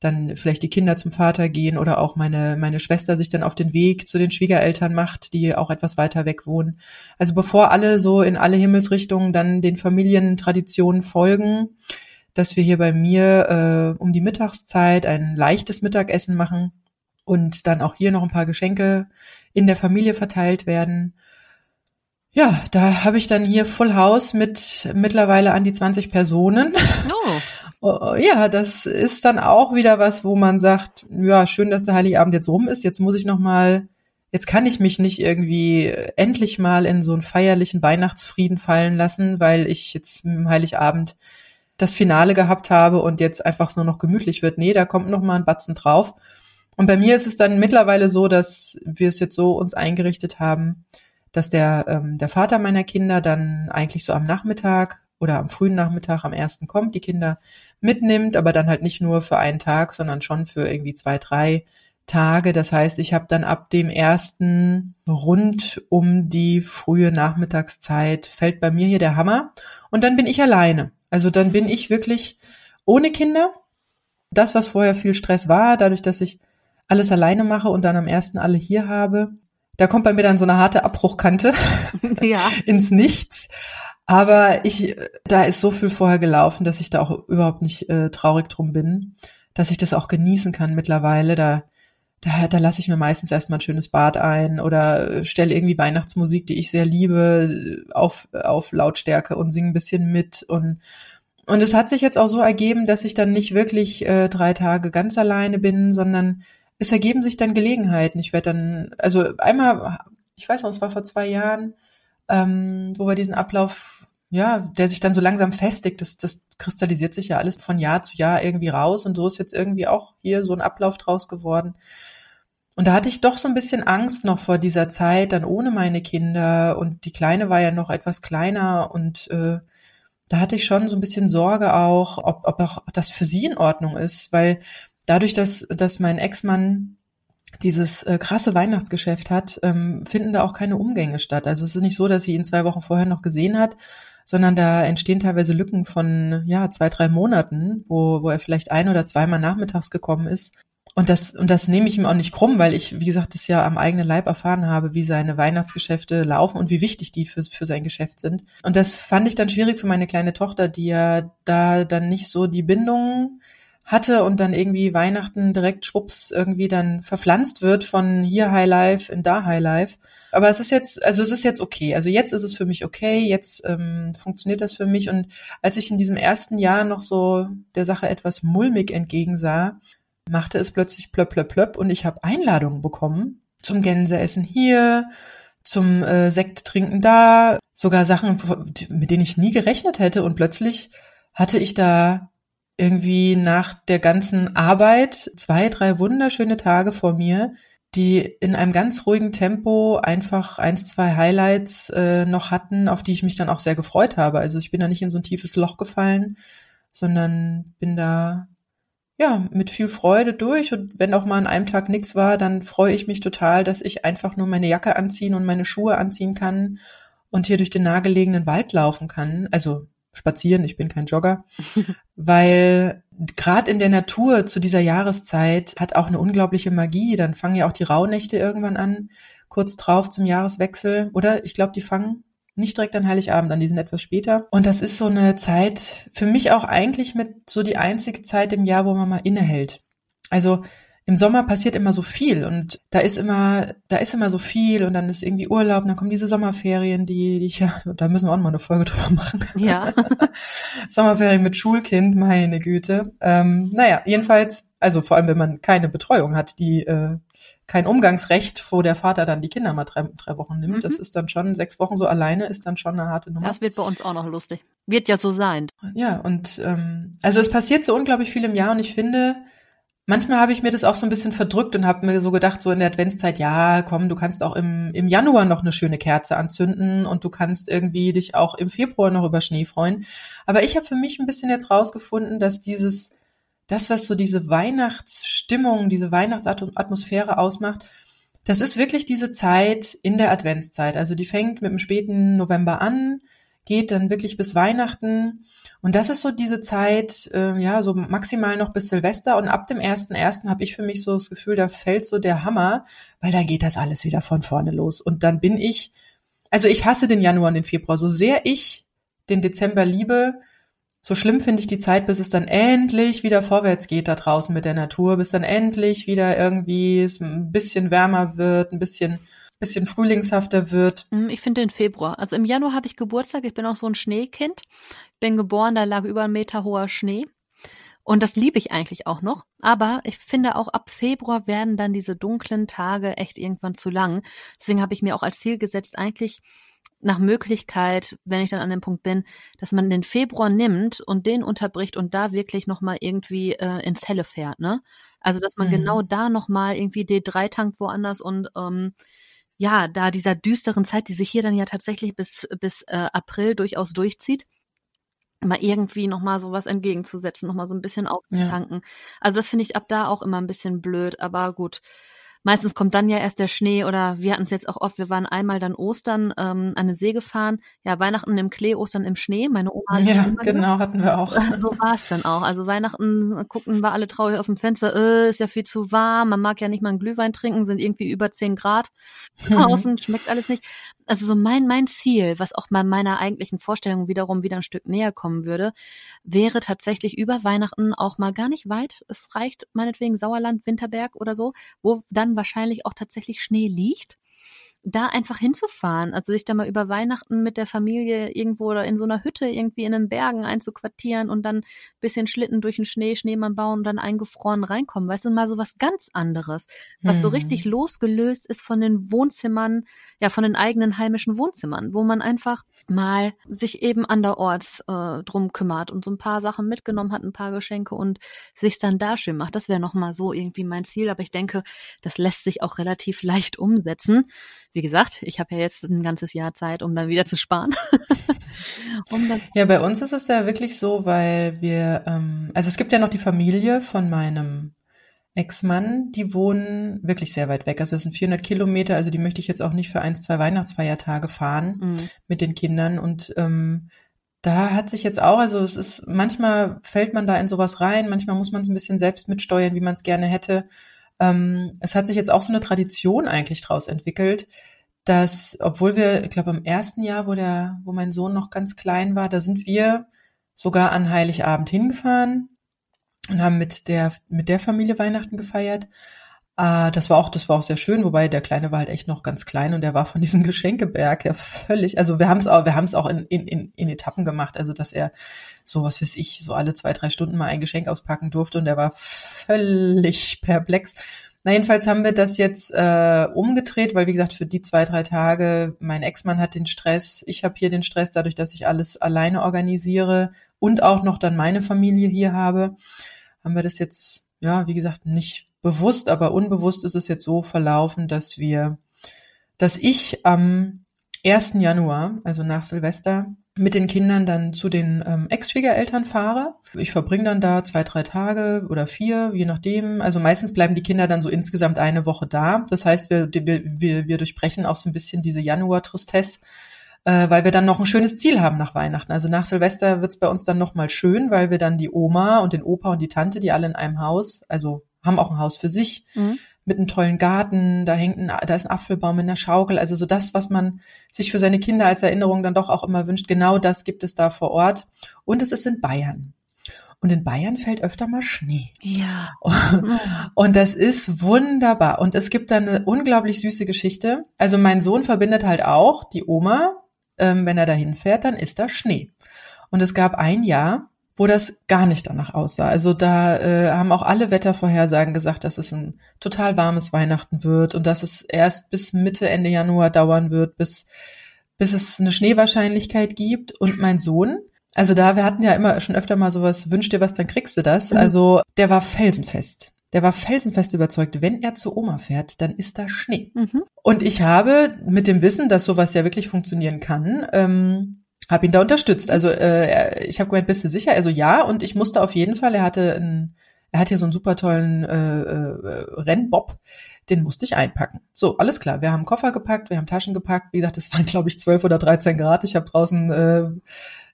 dann vielleicht die Kinder zum Vater gehen oder auch meine meine Schwester sich dann auf den Weg zu den Schwiegereltern macht, die auch etwas weiter weg wohnen. Also bevor alle so in alle Himmelsrichtungen dann den Familientraditionen folgen, dass wir hier bei mir äh, um die Mittagszeit ein leichtes Mittagessen machen und dann auch hier noch ein paar Geschenke in der Familie verteilt werden ja, da habe ich dann hier Full House mit mittlerweile an die 20 Personen. Oh. oh. Ja, das ist dann auch wieder was, wo man sagt, ja, schön, dass der Heiligabend jetzt rum ist. Jetzt muss ich noch mal, jetzt kann ich mich nicht irgendwie endlich mal in so einen feierlichen Weihnachtsfrieden fallen lassen, weil ich jetzt im Heiligabend das Finale gehabt habe und jetzt einfach nur noch gemütlich wird. Nee, da kommt noch mal ein Batzen drauf. Und bei mir ist es dann mittlerweile so, dass wir es jetzt so uns eingerichtet haben, dass der, ähm, der Vater meiner Kinder dann eigentlich so am Nachmittag oder am frühen Nachmittag am ersten kommt, die Kinder mitnimmt, aber dann halt nicht nur für einen Tag, sondern schon für irgendwie zwei, drei Tage. Das heißt, ich habe dann ab dem ersten rund um die frühe Nachmittagszeit fällt bei mir hier der Hammer und dann bin ich alleine. Also dann bin ich wirklich ohne Kinder. Das, was vorher viel Stress war, dadurch, dass ich alles alleine mache und dann am ersten alle hier habe, da kommt bei mir dann so eine harte Abbruchkante ja. ins Nichts. Aber ich, da ist so viel vorher gelaufen, dass ich da auch überhaupt nicht äh, traurig drum bin, dass ich das auch genießen kann mittlerweile. Da, da, da lasse ich mir meistens erstmal ein schönes Bad ein oder stelle irgendwie Weihnachtsmusik, die ich sehr liebe, auf, auf Lautstärke und singe ein bisschen mit und und es hat sich jetzt auch so ergeben, dass ich dann nicht wirklich äh, drei Tage ganz alleine bin, sondern es ergeben sich dann Gelegenheiten. Ich werde dann, also einmal, ich weiß noch, es war vor zwei Jahren, ähm, wo wir diesen Ablauf, ja, der sich dann so langsam festigt, das, das kristallisiert sich ja alles von Jahr zu Jahr irgendwie raus und so ist jetzt irgendwie auch hier so ein Ablauf draus geworden. Und da hatte ich doch so ein bisschen Angst noch vor dieser Zeit, dann ohne meine Kinder und die Kleine war ja noch etwas kleiner und äh, da hatte ich schon so ein bisschen Sorge auch, ob, ob auch das für sie in Ordnung ist, weil dadurch, dass, dass mein Ex-Mann dieses äh, krasse Weihnachtsgeschäft hat, ähm, finden da auch keine Umgänge statt. Also es ist nicht so, dass sie ihn zwei Wochen vorher noch gesehen hat, sondern da entstehen teilweise Lücken von ja zwei, drei Monaten, wo, wo er vielleicht ein oder zweimal nachmittags gekommen ist. Und das, und das nehme ich ihm auch nicht krumm, weil ich, wie gesagt, das ja am eigenen Leib erfahren habe, wie seine Weihnachtsgeschäfte laufen und wie wichtig die für, für sein Geschäft sind. Und das fand ich dann schwierig für meine kleine Tochter, die ja da dann nicht so die Bindung hatte und dann irgendwie Weihnachten direkt schwupps irgendwie dann verpflanzt wird von hier High Life in da High Life. Aber es ist jetzt, also es ist jetzt okay. Also jetzt ist es für mich okay, jetzt ähm, funktioniert das für mich. Und als ich in diesem ersten Jahr noch so der Sache etwas mulmig entgegensah, machte es plötzlich plöpp, plöpp, plöpp und ich habe Einladungen bekommen zum Gänseessen hier, zum äh, Sekt trinken da, sogar Sachen, mit denen ich nie gerechnet hätte. Und plötzlich hatte ich da irgendwie nach der ganzen Arbeit zwei, drei wunderschöne Tage vor mir, die in einem ganz ruhigen Tempo einfach eins, zwei Highlights äh, noch hatten, auf die ich mich dann auch sehr gefreut habe. Also ich bin da nicht in so ein tiefes Loch gefallen, sondern bin da ja mit viel Freude durch. Und wenn auch mal an einem Tag nichts war, dann freue ich mich total, dass ich einfach nur meine Jacke anziehen und meine Schuhe anziehen kann und hier durch den nahegelegenen Wald laufen kann. Also spazieren, ich bin kein Jogger, weil gerade in der Natur zu dieser Jahreszeit hat auch eine unglaubliche Magie. Dann fangen ja auch die Rauhnächte irgendwann an, kurz drauf zum Jahreswechsel. Oder ich glaube, die fangen nicht direkt an Heiligabend an, die sind etwas später. Und das ist so eine Zeit, für mich auch eigentlich mit so die einzige Zeit im Jahr, wo man mal innehält. Also im Sommer passiert immer so viel und da ist immer, da ist immer so viel und dann ist irgendwie Urlaub und dann kommen diese Sommerferien, die, die ich ja, da müssen wir auch mal eine Folge drüber machen. Ja. Sommerferien mit Schulkind, meine Güte. Ähm, naja, jedenfalls, also vor allem, wenn man keine Betreuung hat, die äh, kein Umgangsrecht, wo der Vater dann die Kinder mal drei, drei Wochen nimmt. Mhm. Das ist dann schon, sechs Wochen so alleine ist dann schon eine harte Nummer. Das wird bei uns auch noch lustig. Wird ja so sein. Ja, und ähm, also es passiert so unglaublich viel im Jahr und ich finde, Manchmal habe ich mir das auch so ein bisschen verdrückt und habe mir so gedacht, so in der Adventszeit, ja, komm, du kannst auch im, im Januar noch eine schöne Kerze anzünden und du kannst irgendwie dich auch im Februar noch über Schnee freuen. Aber ich habe für mich ein bisschen jetzt rausgefunden, dass dieses, das, was so diese Weihnachtsstimmung, diese Weihnachtsatmosphäre ausmacht, das ist wirklich diese Zeit in der Adventszeit. Also die fängt mit dem späten November an, geht dann wirklich bis Weihnachten. Und das ist so diese Zeit, äh, ja, so maximal noch bis Silvester. Und ab dem ersten ersten habe ich für mich so das Gefühl, da fällt so der Hammer, weil da geht das alles wieder von vorne los. Und dann bin ich, also ich hasse den Januar und den Februar. So sehr ich den Dezember liebe, so schlimm finde ich die Zeit, bis es dann endlich wieder vorwärts geht da draußen mit der Natur, bis dann endlich wieder irgendwie es ein bisschen wärmer wird, ein bisschen bisschen frühlingshafter wird. Hm, ich finde den Februar. Also im Januar habe ich Geburtstag. Ich bin auch so ein Schneekind. Bin geboren, da lag über ein Meter hoher Schnee. Und das liebe ich eigentlich auch noch. Aber ich finde auch ab Februar werden dann diese dunklen Tage echt irgendwann zu lang. Deswegen habe ich mir auch als Ziel gesetzt, eigentlich nach Möglichkeit, wenn ich dann an dem Punkt bin, dass man den Februar nimmt und den unterbricht und da wirklich nochmal irgendwie äh, ins Helle fährt, ne? Also dass man mhm. genau da nochmal irgendwie D3 tankt woanders und ähm, ja, da dieser düsteren Zeit, die sich hier dann ja tatsächlich bis, bis äh, April durchaus durchzieht, mal irgendwie nochmal sowas entgegenzusetzen, nochmal so ein bisschen aufzutanken. Ja. Also das finde ich ab da auch immer ein bisschen blöd, aber gut. Meistens kommt dann ja erst der Schnee oder wir hatten es jetzt auch oft, wir waren einmal dann Ostern ähm, an eine See gefahren, ja, Weihnachten im Klee, Ostern im Schnee. Meine Oma hat Ja, genau, gemacht. hatten wir auch. So war es dann auch. Also Weihnachten gucken wir alle traurig aus dem Fenster, äh, ist ja viel zu warm, man mag ja nicht mal einen Glühwein trinken, sind irgendwie über zehn Grad draußen, schmeckt alles nicht also so mein, mein Ziel, was auch mal meiner eigentlichen Vorstellung wiederum wieder ein Stück näher kommen würde, wäre tatsächlich über Weihnachten auch mal gar nicht weit. Es reicht meinetwegen Sauerland, Winterberg oder so, wo dann wahrscheinlich auch tatsächlich Schnee liegt da einfach hinzufahren, also sich da mal über Weihnachten mit der Familie irgendwo oder in so einer Hütte irgendwie in den Bergen einzuquartieren und dann bisschen Schlitten durch den Schnee, Schneemann bauen und dann eingefroren reinkommen. Weißt du, mal so was ganz anderes, was hm. so richtig losgelöst ist von den Wohnzimmern, ja, von den eigenen heimischen Wohnzimmern, wo man einfach mal sich eben anderorts äh, drum kümmert und so ein paar Sachen mitgenommen hat, ein paar Geschenke und sich's dann da schön macht. Das wäre nochmal so irgendwie mein Ziel, aber ich denke, das lässt sich auch relativ leicht umsetzen wie gesagt, ich habe ja jetzt ein ganzes Jahr Zeit, um dann wieder zu sparen. um ja, bei uns ist es ja wirklich so, weil wir, ähm, also es gibt ja noch die Familie von meinem Ex-Mann, die wohnen wirklich sehr weit weg. Also das sind 400 Kilometer, also die möchte ich jetzt auch nicht für ein, zwei Weihnachtsfeiertage fahren mhm. mit den Kindern. Und ähm, da hat sich jetzt auch, also es ist, manchmal fällt man da in sowas rein, manchmal muss man es ein bisschen selbst mitsteuern, wie man es gerne hätte. Ähm, es hat sich jetzt auch so eine Tradition eigentlich draus entwickelt, dass, obwohl wir, ich glaube, im ersten Jahr, wo der, wo mein Sohn noch ganz klein war, da sind wir sogar an Heiligabend hingefahren und haben mit der, mit der Familie Weihnachten gefeiert. Uh, das war auch, das war auch sehr schön, wobei der Kleine war halt echt noch ganz klein und der war von diesem Geschenkeberg ja völlig, also wir haben es auch, wir haben es auch in, in, in, Etappen gemacht, also dass er so was weiß ich, so alle zwei, drei Stunden mal ein Geschenk auspacken durfte und der war völlig perplex. Na, jedenfalls haben wir das jetzt äh, umgedreht, weil wie gesagt, für die zwei, drei Tage, mein Ex-Mann hat den Stress, ich habe hier den Stress, dadurch, dass ich alles alleine organisiere und auch noch dann meine Familie hier habe, haben wir das jetzt, ja, wie gesagt, nicht bewusst, aber unbewusst ist es jetzt so verlaufen, dass wir, dass ich am 1. Januar, also nach Silvester, mit den Kindern dann zu den ähm, Ex-Schwiegereltern fahre. Ich verbringe dann da zwei, drei Tage oder vier, je nachdem. Also meistens bleiben die Kinder dann so insgesamt eine Woche da. Das heißt, wir, wir, wir, durchbrechen auch so ein bisschen diese Januar-Tristesse äh, weil wir dann noch ein schönes Ziel haben nach Weihnachten. Also nach Silvester wird's bei uns dann nochmal schön, weil wir dann die Oma und den Opa und die Tante, die alle in einem Haus, also haben auch ein Haus für sich, mhm. mit einem tollen Garten, da hängt ein, da ist ein Apfelbaum in der Schaukel, also so das, was man sich für seine Kinder als Erinnerung dann doch auch immer wünscht, genau das gibt es da vor Ort. Und es ist in Bayern. Und in Bayern fällt öfter mal Schnee. Ja. Und das ist wunderbar. Und es gibt da eine unglaublich süße Geschichte. Also mein Sohn verbindet halt auch die Oma. Ähm, wenn er dahin fährt, dann ist da Schnee. Und es gab ein Jahr, wo das gar nicht danach aussah. Also da äh, haben auch alle Wettervorhersagen gesagt, dass es ein total warmes Weihnachten wird und dass es erst bis Mitte, Ende Januar dauern wird, bis, bis es eine Schneewahrscheinlichkeit gibt. Und mein Sohn, also da, wir hatten ja immer schon öfter mal sowas, wünsch dir was, dann kriegst du das. Mhm. Also der war felsenfest. Der war felsenfest überzeugt, wenn er zur Oma fährt, dann ist da Schnee. Mhm. Und ich habe mit dem Wissen, dass sowas ja wirklich funktionieren kann, ähm, habe ihn da unterstützt. Also äh, ich habe gemeint, bist du sicher? Also ja, und ich musste auf jeden Fall, er hatte ein, er hat hier so einen super tollen äh, äh, Rennbob, den musste ich einpacken. So, alles klar. Wir haben Koffer gepackt, wir haben Taschen gepackt. Wie gesagt, es waren, glaube ich, 12 oder 13 Grad. Ich habe draußen äh,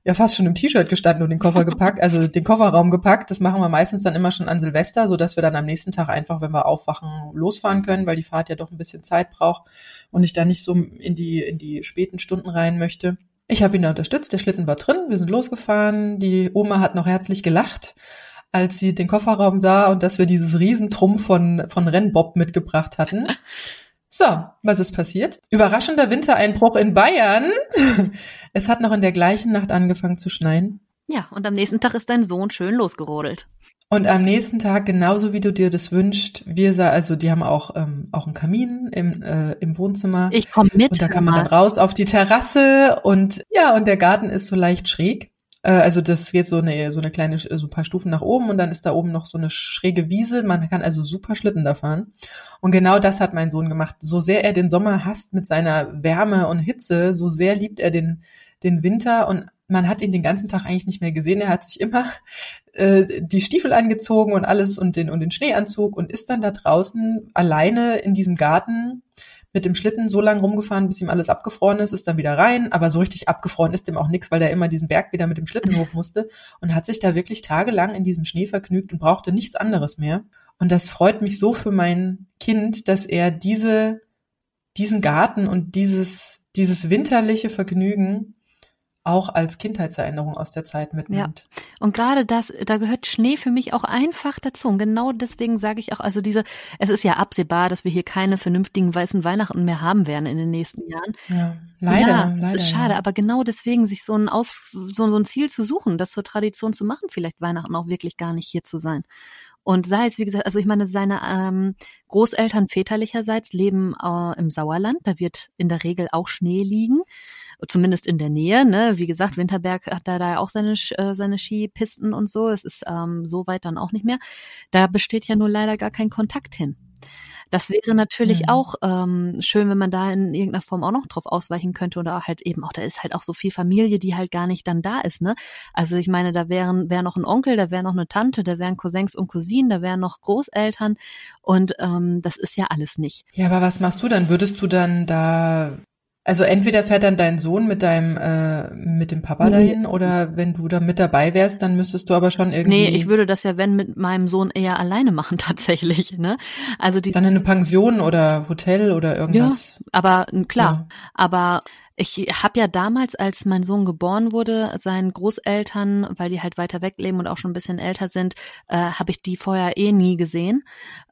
ja fast schon im T-Shirt gestanden und den Koffer gepackt, also den Kofferraum gepackt. Das machen wir meistens dann immer schon an Silvester, so dass wir dann am nächsten Tag einfach, wenn wir aufwachen, losfahren können, weil die Fahrt ja doch ein bisschen Zeit braucht und ich da nicht so in die in die späten Stunden rein möchte. Ich habe ihn da unterstützt, der Schlitten war drin, wir sind losgefahren, die Oma hat noch herzlich gelacht, als sie den Kofferraum sah und dass wir dieses Riesentrumpf von, von Rennbob mitgebracht hatten. So, was ist passiert? Überraschender Wintereinbruch in Bayern. Es hat noch in der gleichen Nacht angefangen zu schneien. Ja, und am nächsten Tag ist dein Sohn schön losgerodelt. Und am nächsten Tag, genauso wie du dir das wünschst, wir sah, also die haben auch, ähm, auch einen Kamin im, äh, im Wohnzimmer. Ich komme mit. Und da kann man dann raus auf die Terrasse und ja, und der Garten ist so leicht schräg. Äh, also das geht so eine, so eine kleine, so ein paar Stufen nach oben und dann ist da oben noch so eine schräge Wiese. Man kann also super Schlitten da fahren. Und genau das hat mein Sohn gemacht. So sehr er den Sommer hasst mit seiner Wärme und Hitze, so sehr liebt er den, den Winter und man hat ihn den ganzen Tag eigentlich nicht mehr gesehen. Er hat sich immer äh, die Stiefel angezogen und alles und den und den Schneeanzug und ist dann da draußen alleine in diesem Garten mit dem Schlitten so lange rumgefahren, bis ihm alles abgefroren ist, ist dann wieder rein, aber so richtig abgefroren ist ihm auch nichts, weil er immer diesen Berg wieder mit dem Schlitten hoch musste und hat sich da wirklich tagelang in diesem Schnee vergnügt und brauchte nichts anderes mehr. Und das freut mich so für mein Kind, dass er diese, diesen Garten und dieses, dieses winterliche Vergnügen auch als Kindheitserinnerung aus der Zeit mitnimmt. Ja. Und gerade das, da gehört Schnee für mich auch einfach dazu. Und genau deswegen sage ich auch, also diese, es ist ja absehbar, dass wir hier keine vernünftigen weißen Weihnachten mehr haben werden in den nächsten Jahren. Ja, leider. Ja, leider, ist schade, ja. aber genau deswegen sich so ein, Aus, so, so ein Ziel zu suchen, das zur Tradition zu machen, vielleicht Weihnachten auch wirklich gar nicht hier zu sein. Und sei es, wie gesagt, also ich meine, seine ähm, Großeltern väterlicherseits leben äh, im Sauerland. Da wird in der Regel auch Schnee liegen zumindest in der Nähe. Ne? Wie gesagt, Winterberg hat da, da ja auch seine, äh, seine Skipisten und so. Es ist ähm, so weit dann auch nicht mehr. Da besteht ja nur leider gar kein Kontakt hin. Das wäre natürlich mhm. auch ähm, schön, wenn man da in irgendeiner Form auch noch drauf ausweichen könnte oder halt eben auch, da ist halt auch so viel Familie, die halt gar nicht dann da ist, ne? Also ich meine, da wären wäre noch ein Onkel, da wäre noch eine Tante, da wären Cousins und Cousinen, da wären noch Großeltern und ähm, das ist ja alles nicht. Ja, aber was machst du dann? Würdest du dann da also entweder fährt dann dein Sohn mit deinem äh, mit dem Papa dahin oder wenn du da mit dabei wärst, dann müsstest du aber schon irgendwie. Nee, ich würde das ja wenn mit meinem Sohn eher alleine machen tatsächlich, ne? Also die dann in eine Pension oder Hotel oder irgendwas. Ja, aber klar, ja. aber ich habe ja damals, als mein Sohn geboren wurde, seinen Großeltern, weil die halt weiter weg leben und auch schon ein bisschen älter sind, äh, habe ich die vorher eh nie gesehen.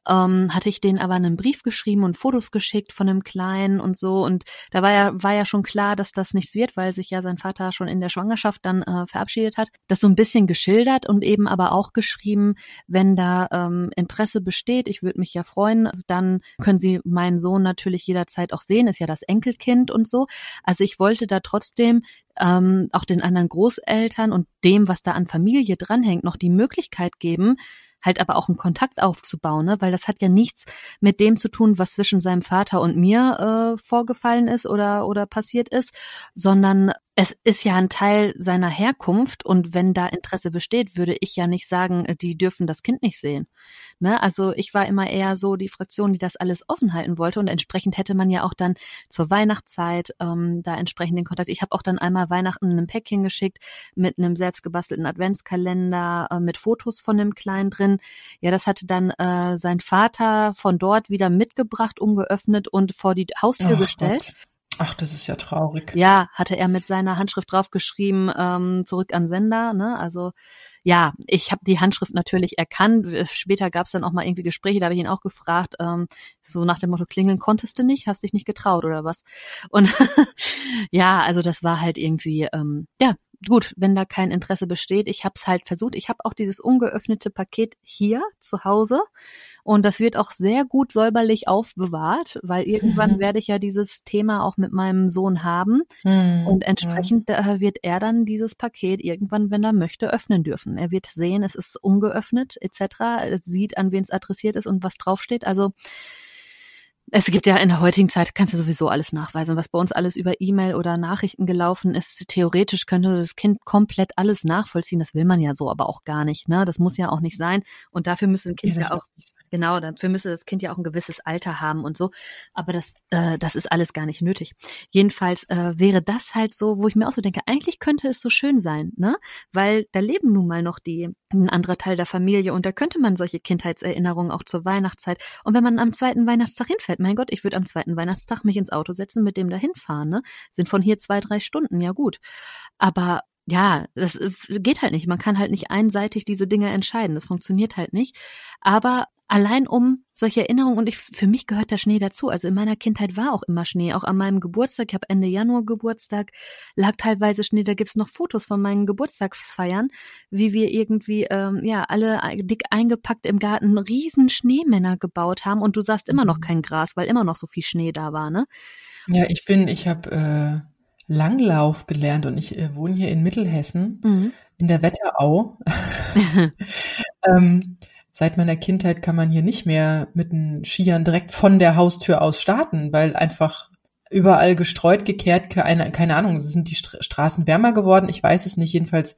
Ähm, hatte ich denen aber einen Brief geschrieben und Fotos geschickt von dem Kleinen und so. Und da war ja, war ja schon klar, dass das nichts wird, weil sich ja sein Vater schon in der Schwangerschaft dann äh, verabschiedet hat. Das so ein bisschen geschildert und eben aber auch geschrieben, wenn da ähm, Interesse besteht, ich würde mich ja freuen, dann können Sie meinen Sohn natürlich jederzeit auch sehen, ist ja das Enkelkind und so. Also ich wollte da trotzdem ähm, auch den anderen Großeltern und dem, was da an Familie dranhängt, noch die Möglichkeit geben, halt aber auch einen Kontakt aufzubauen, ne? weil das hat ja nichts mit dem zu tun, was zwischen seinem Vater und mir äh, vorgefallen ist oder oder passiert ist, sondern es ist ja ein Teil seiner Herkunft und wenn da Interesse besteht, würde ich ja nicht sagen, äh, die dürfen das Kind nicht sehen. Ne? Also ich war immer eher so die Fraktion, die das alles offen halten wollte und entsprechend hätte man ja auch dann zur Weihnachtszeit ähm, da entsprechend den Kontakt. Ich habe auch dann einmal Weihnachten ein Päckchen geschickt mit einem selbstgebastelten Adventskalender äh, mit Fotos von dem Kleinen drin. Ja, das hatte dann äh, sein Vater von dort wieder mitgebracht, ungeöffnet und vor die Haustür oh, gestellt. Gott. Ach, das ist ja traurig. Ja, hatte er mit seiner Handschrift draufgeschrieben, ähm, zurück an Sender. Ne? Also ja, ich habe die Handschrift natürlich erkannt. Später gab es dann auch mal irgendwie Gespräche, da habe ich ihn auch gefragt, ähm, so nach dem Motto, klingeln konntest du nicht, hast dich nicht getraut oder was? Und ja, also das war halt irgendwie, ähm, ja, gut, wenn da kein Interesse besteht, ich habe es halt versucht. Ich habe auch dieses ungeöffnete Paket hier zu Hause und das wird auch sehr gut säuberlich aufbewahrt, weil irgendwann mhm. werde ich ja dieses Thema auch mit meinem Sohn haben mhm. und entsprechend ja. wird er dann dieses Paket irgendwann, wenn er möchte, öffnen dürfen. Er wird sehen, es ist ungeöffnet etc. Es sieht, an wen es adressiert ist und was draufsteht. Also es gibt ja in der heutigen Zeit, kannst du sowieso alles nachweisen, was bei uns alles über E-Mail oder Nachrichten gelaufen ist. Theoretisch könnte das Kind komplett alles nachvollziehen. Das will man ja so aber auch gar nicht. Ne? Das muss ja auch nicht sein. Und dafür müssen ein Kind ja, auch Genau, dafür müsste das Kind ja auch ein gewisses Alter haben und so. Aber das, äh, das ist alles gar nicht nötig. Jedenfalls äh, wäre das halt so, wo ich mir auch so denke, eigentlich könnte es so schön sein, ne? Weil da leben nun mal noch die, ein anderer Teil der Familie und da könnte man solche Kindheitserinnerungen auch zur Weihnachtszeit. Und wenn man am zweiten Weihnachtstag hinfällt, mein Gott, ich würde am zweiten Weihnachtstag mich ins Auto setzen, mit dem dahin fahren, ne? Sind von hier zwei, drei Stunden, ja gut. Aber ja, das äh, geht halt nicht. Man kann halt nicht einseitig diese Dinge entscheiden. Das funktioniert halt nicht. Aber allein um solche Erinnerungen und ich, für mich gehört der Schnee dazu. Also in meiner Kindheit war auch immer Schnee, auch an meinem Geburtstag. Ich habe Ende Januar Geburtstag, lag teilweise Schnee. Da gibt's noch Fotos von meinen Geburtstagsfeiern, wie wir irgendwie ähm, ja alle dick eingepackt im Garten riesen Schneemänner gebaut haben und du sahst immer noch mhm. kein Gras, weil immer noch so viel Schnee da war, ne? Ja, ich bin, ich habe äh, Langlauf gelernt und ich äh, wohne hier in Mittelhessen mhm. in der Wetterau. ähm, seit meiner Kindheit kann man hier nicht mehr mit den Skiern direkt von der Haustür aus starten, weil einfach überall gestreut, gekehrt, keine, keine Ahnung, sind die Straßen wärmer geworden? Ich weiß es nicht. Jedenfalls,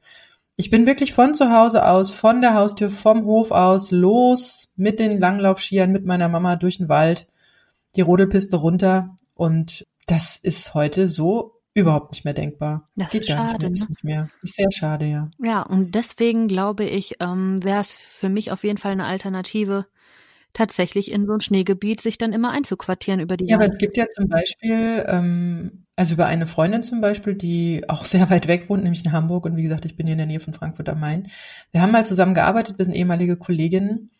ich bin wirklich von zu Hause aus, von der Haustür, vom Hof aus, los mit den Langlaufskiern, mit meiner Mama durch den Wald, die Rodelpiste runter. Und das ist heute so überhaupt nicht mehr denkbar. Das Geht ist gar schade, nicht mehr, ne? nicht mehr. Ist sehr schade, ja. Ja, und deswegen glaube ich, ähm, wäre es für mich auf jeden Fall eine Alternative, tatsächlich in so ein Schneegebiet sich dann immer einzuquartieren über die Ja, aber es gibt ja zum Beispiel, ähm, also über eine Freundin zum Beispiel, die auch sehr weit weg wohnt, nämlich in Hamburg und wie gesagt, ich bin hier in der Nähe von Frankfurt am Main. Wir haben mal zusammen gearbeitet, wir sind ehemalige Kolleginnen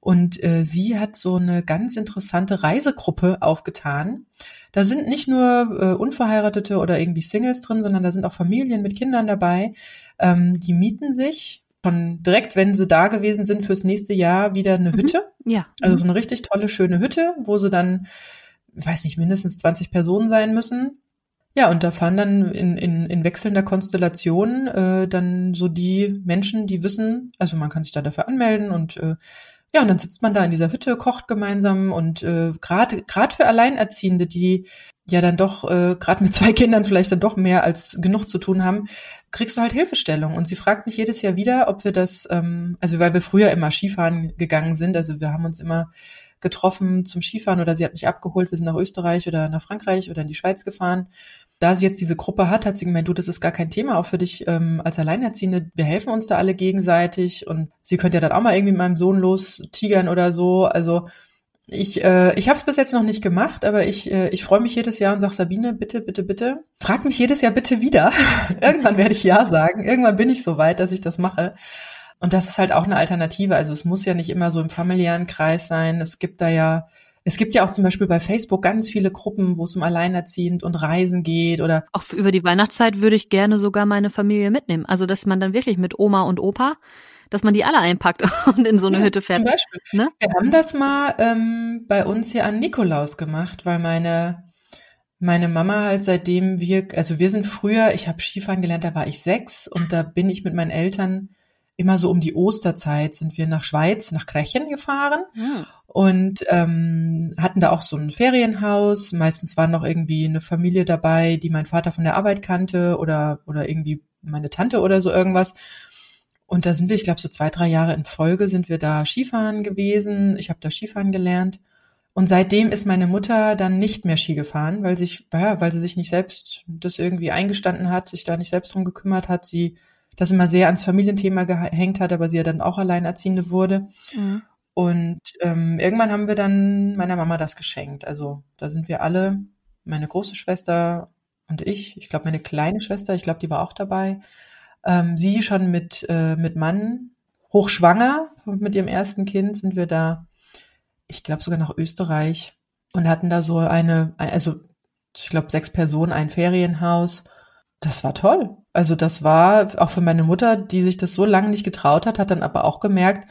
und äh, sie hat so eine ganz interessante Reisegruppe aufgetan da sind nicht nur äh, Unverheiratete oder irgendwie Singles drin, sondern da sind auch Familien mit Kindern dabei. Ähm, die mieten sich schon direkt, wenn sie da gewesen sind, fürs nächste Jahr wieder eine mhm. Hütte. Ja. Also so eine richtig tolle, schöne Hütte, wo sie dann, ich weiß nicht, mindestens 20 Personen sein müssen. Ja, und da fahren dann in, in, in wechselnder Konstellation äh, dann so die Menschen, die wissen, also man kann sich da dafür anmelden und äh, ja, und dann sitzt man da in dieser Hütte, kocht gemeinsam und äh, gerade gerade für Alleinerziehende, die ja dann doch äh, gerade mit zwei Kindern vielleicht dann doch mehr als genug zu tun haben, kriegst du halt Hilfestellung. Und sie fragt mich jedes Jahr wieder, ob wir das, ähm, also weil wir früher immer Skifahren gegangen sind, also wir haben uns immer getroffen zum Skifahren oder sie hat mich abgeholt, wir sind nach Österreich oder nach Frankreich oder in die Schweiz gefahren da sie jetzt diese Gruppe hat, hat sie gemeint, du, das ist gar kein Thema auch für dich ähm, als Alleinerziehende. Wir helfen uns da alle gegenseitig und sie könnte ja dann auch mal irgendwie mit meinem Sohn los tigern oder so. Also ich, äh, ich habe es bis jetzt noch nicht gemacht, aber ich, äh, ich freue mich jedes Jahr und sage, Sabine, bitte, bitte, bitte, frag mich jedes Jahr bitte wieder. Irgendwann werde ich ja sagen. Irgendwann bin ich so weit, dass ich das mache. Und das ist halt auch eine Alternative. Also es muss ja nicht immer so im familiären Kreis sein. Es gibt da ja es gibt ja auch zum Beispiel bei Facebook ganz viele Gruppen, wo es um Alleinerziehend und Reisen geht oder. Auch über die Weihnachtszeit würde ich gerne sogar meine Familie mitnehmen. Also, dass man dann wirklich mit Oma und Opa, dass man die alle einpackt und in so eine ja, Hütte fährt. Zum Beispiel. Ne? Wir haben das mal ähm, bei uns hier an Nikolaus gemacht, weil meine meine Mama halt seitdem wir, also wir sind früher, ich habe Skifahren gelernt, da war ich sechs und da bin ich mit meinen Eltern immer so um die Osterzeit sind wir nach Schweiz, nach Krechen gefahren mhm. Und ähm, hatten da auch so ein Ferienhaus. Meistens war noch irgendwie eine Familie dabei, die mein Vater von der Arbeit kannte oder, oder irgendwie meine Tante oder so irgendwas. Und da sind wir, ich glaube, so zwei, drei Jahre in Folge sind wir da Skifahren gewesen. Ich habe da Skifahren gelernt. Und seitdem ist meine Mutter dann nicht mehr Ski gefahren, weil sich, ja, weil sie sich nicht selbst das irgendwie eingestanden hat, sich da nicht selbst drum gekümmert hat. Sie das immer sehr ans Familienthema gehängt hat, aber sie ja dann auch Alleinerziehende wurde. Mhm. Und ähm, irgendwann haben wir dann meiner Mama das geschenkt. Also da sind wir alle, meine große Schwester und ich, ich glaube meine kleine Schwester, ich glaube, die war auch dabei. Ähm, sie schon mit, äh, mit Mann, hochschwanger, mit ihrem ersten Kind sind wir da ich glaube sogar nach Österreich und hatten da so eine, also ich glaube sechs Personen, ein Ferienhaus. Das war toll. Also das war auch für meine Mutter, die sich das so lange nicht getraut hat, hat dann aber auch gemerkt,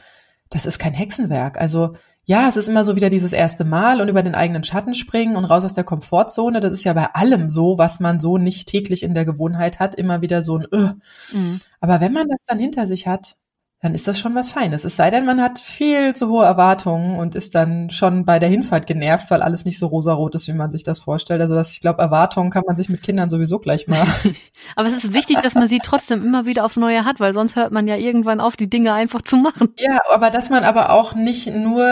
das ist kein Hexenwerk. Also ja, es ist immer so wieder dieses erste Mal und über den eigenen Schatten springen und raus aus der Komfortzone. Das ist ja bei allem so, was man so nicht täglich in der Gewohnheit hat, immer wieder so ein Öh. Mhm. Aber wenn man das dann hinter sich hat, dann ist das schon was Feines. Es sei denn, man hat viel zu hohe Erwartungen und ist dann schon bei der Hinfahrt genervt, weil alles nicht so rosarot ist, wie man sich das vorstellt. Also das, ich glaube, Erwartungen kann man sich mit Kindern sowieso gleich machen. Aber es ist wichtig, dass man sie trotzdem immer wieder aufs Neue hat, weil sonst hört man ja irgendwann auf, die Dinge einfach zu machen. Ja, aber dass man aber auch nicht nur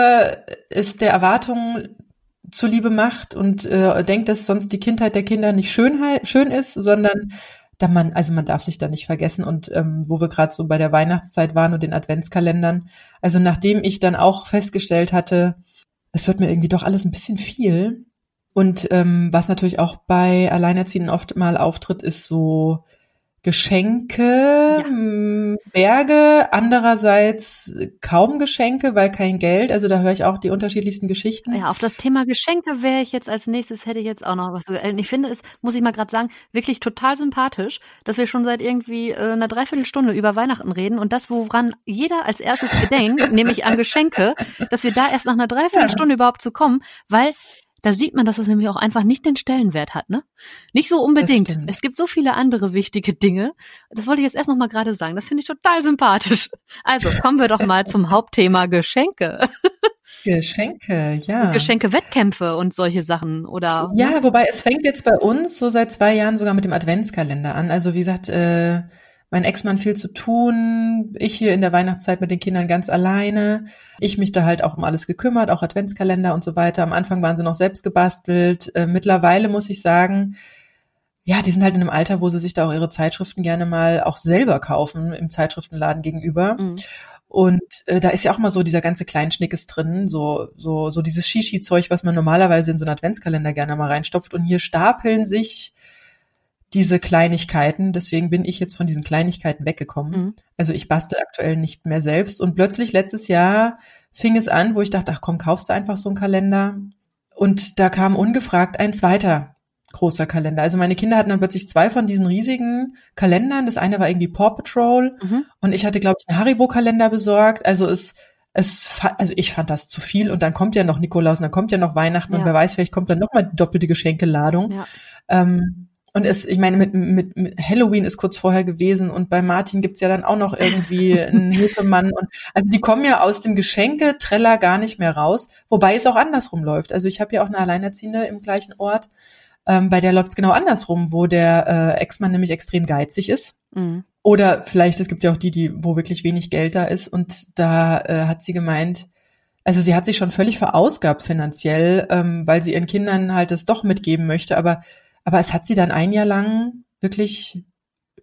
es der Erwartung zuliebe macht und äh, denkt, dass sonst die Kindheit der Kinder nicht Schönheit, schön ist, sondern da man, also man darf sich da nicht vergessen. Und ähm, wo wir gerade so bei der Weihnachtszeit waren und den Adventskalendern, also nachdem ich dann auch festgestellt hatte, es wird mir irgendwie doch alles ein bisschen viel und ähm, was natürlich auch bei Alleinerziehenden oft mal auftritt, ist so Geschenke, ja. Berge, andererseits kaum Geschenke, weil kein Geld. Also da höre ich auch die unterschiedlichsten Geschichten. Ja, auf das Thema Geschenke wäre ich jetzt als nächstes, hätte ich jetzt auch noch was. Ich finde es, muss ich mal gerade sagen, wirklich total sympathisch, dass wir schon seit irgendwie äh, einer Dreiviertelstunde über Weihnachten reden und das, woran jeder als erstes gedenkt, nämlich an Geschenke, dass wir da erst nach einer Dreiviertelstunde ja. überhaupt zu kommen, weil da sieht man, dass es nämlich auch einfach nicht den Stellenwert hat, ne? Nicht so unbedingt. Es gibt so viele andere wichtige Dinge. Das wollte ich jetzt erst noch mal gerade sagen. Das finde ich total sympathisch. Also kommen wir doch mal zum Hauptthema Geschenke. Geschenke, ja. Geschenke-Wettkämpfe und solche Sachen, oder? Ja, wobei es fängt jetzt bei uns so seit zwei Jahren sogar mit dem Adventskalender an. Also wie gesagt, äh, mein Ex-Mann viel zu tun, ich hier in der Weihnachtszeit mit den Kindern ganz alleine. Ich mich da halt auch um alles gekümmert, auch Adventskalender und so weiter. Am Anfang waren sie noch selbst gebastelt. Äh, mittlerweile muss ich sagen, ja, die sind halt in einem Alter, wo sie sich da auch ihre Zeitschriften gerne mal auch selber kaufen im Zeitschriftenladen gegenüber. Mhm. Und äh, da ist ja auch mal so dieser ganze Kleinschnickes drin, so so so dieses Shishi-Zeug, was man normalerweise in so einen Adventskalender gerne mal reinstopft. Und hier stapeln sich diese Kleinigkeiten. Deswegen bin ich jetzt von diesen Kleinigkeiten weggekommen. Mhm. Also ich bastel aktuell nicht mehr selbst. Und plötzlich letztes Jahr fing es an, wo ich dachte, ach komm, kaufst du einfach so einen Kalender. Und da kam ungefragt ein zweiter großer Kalender. Also meine Kinder hatten dann plötzlich zwei von diesen riesigen Kalendern. Das eine war irgendwie Paw Patrol mhm. und ich hatte, glaube ich, einen Haribo-Kalender besorgt. Also es, es, also ich fand das zu viel und dann kommt ja noch Nikolaus und dann kommt ja noch Weihnachten ja. und wer weiß, vielleicht kommt dann noch mal die doppelte Geschenkeladung. Ja. Ähm, und es, ich meine, mit, mit, mit Halloween ist kurz vorher gewesen und bei Martin gibt's ja dann auch noch irgendwie einen Hilfemann. Und also die kommen ja aus dem Geschenke-Treller gar nicht mehr raus, wobei es auch andersrum läuft. Also ich habe ja auch eine Alleinerziehende im gleichen Ort, ähm, bei der läuft's genau andersrum, wo der äh, Ex-Mann nämlich extrem geizig ist. Mhm. Oder vielleicht, es gibt ja auch die, die, wo wirklich wenig Geld da ist. Und da äh, hat sie gemeint, also sie hat sich schon völlig verausgabt finanziell, ähm, weil sie ihren Kindern halt das doch mitgeben möchte, aber aber es hat sie dann ein Jahr lang wirklich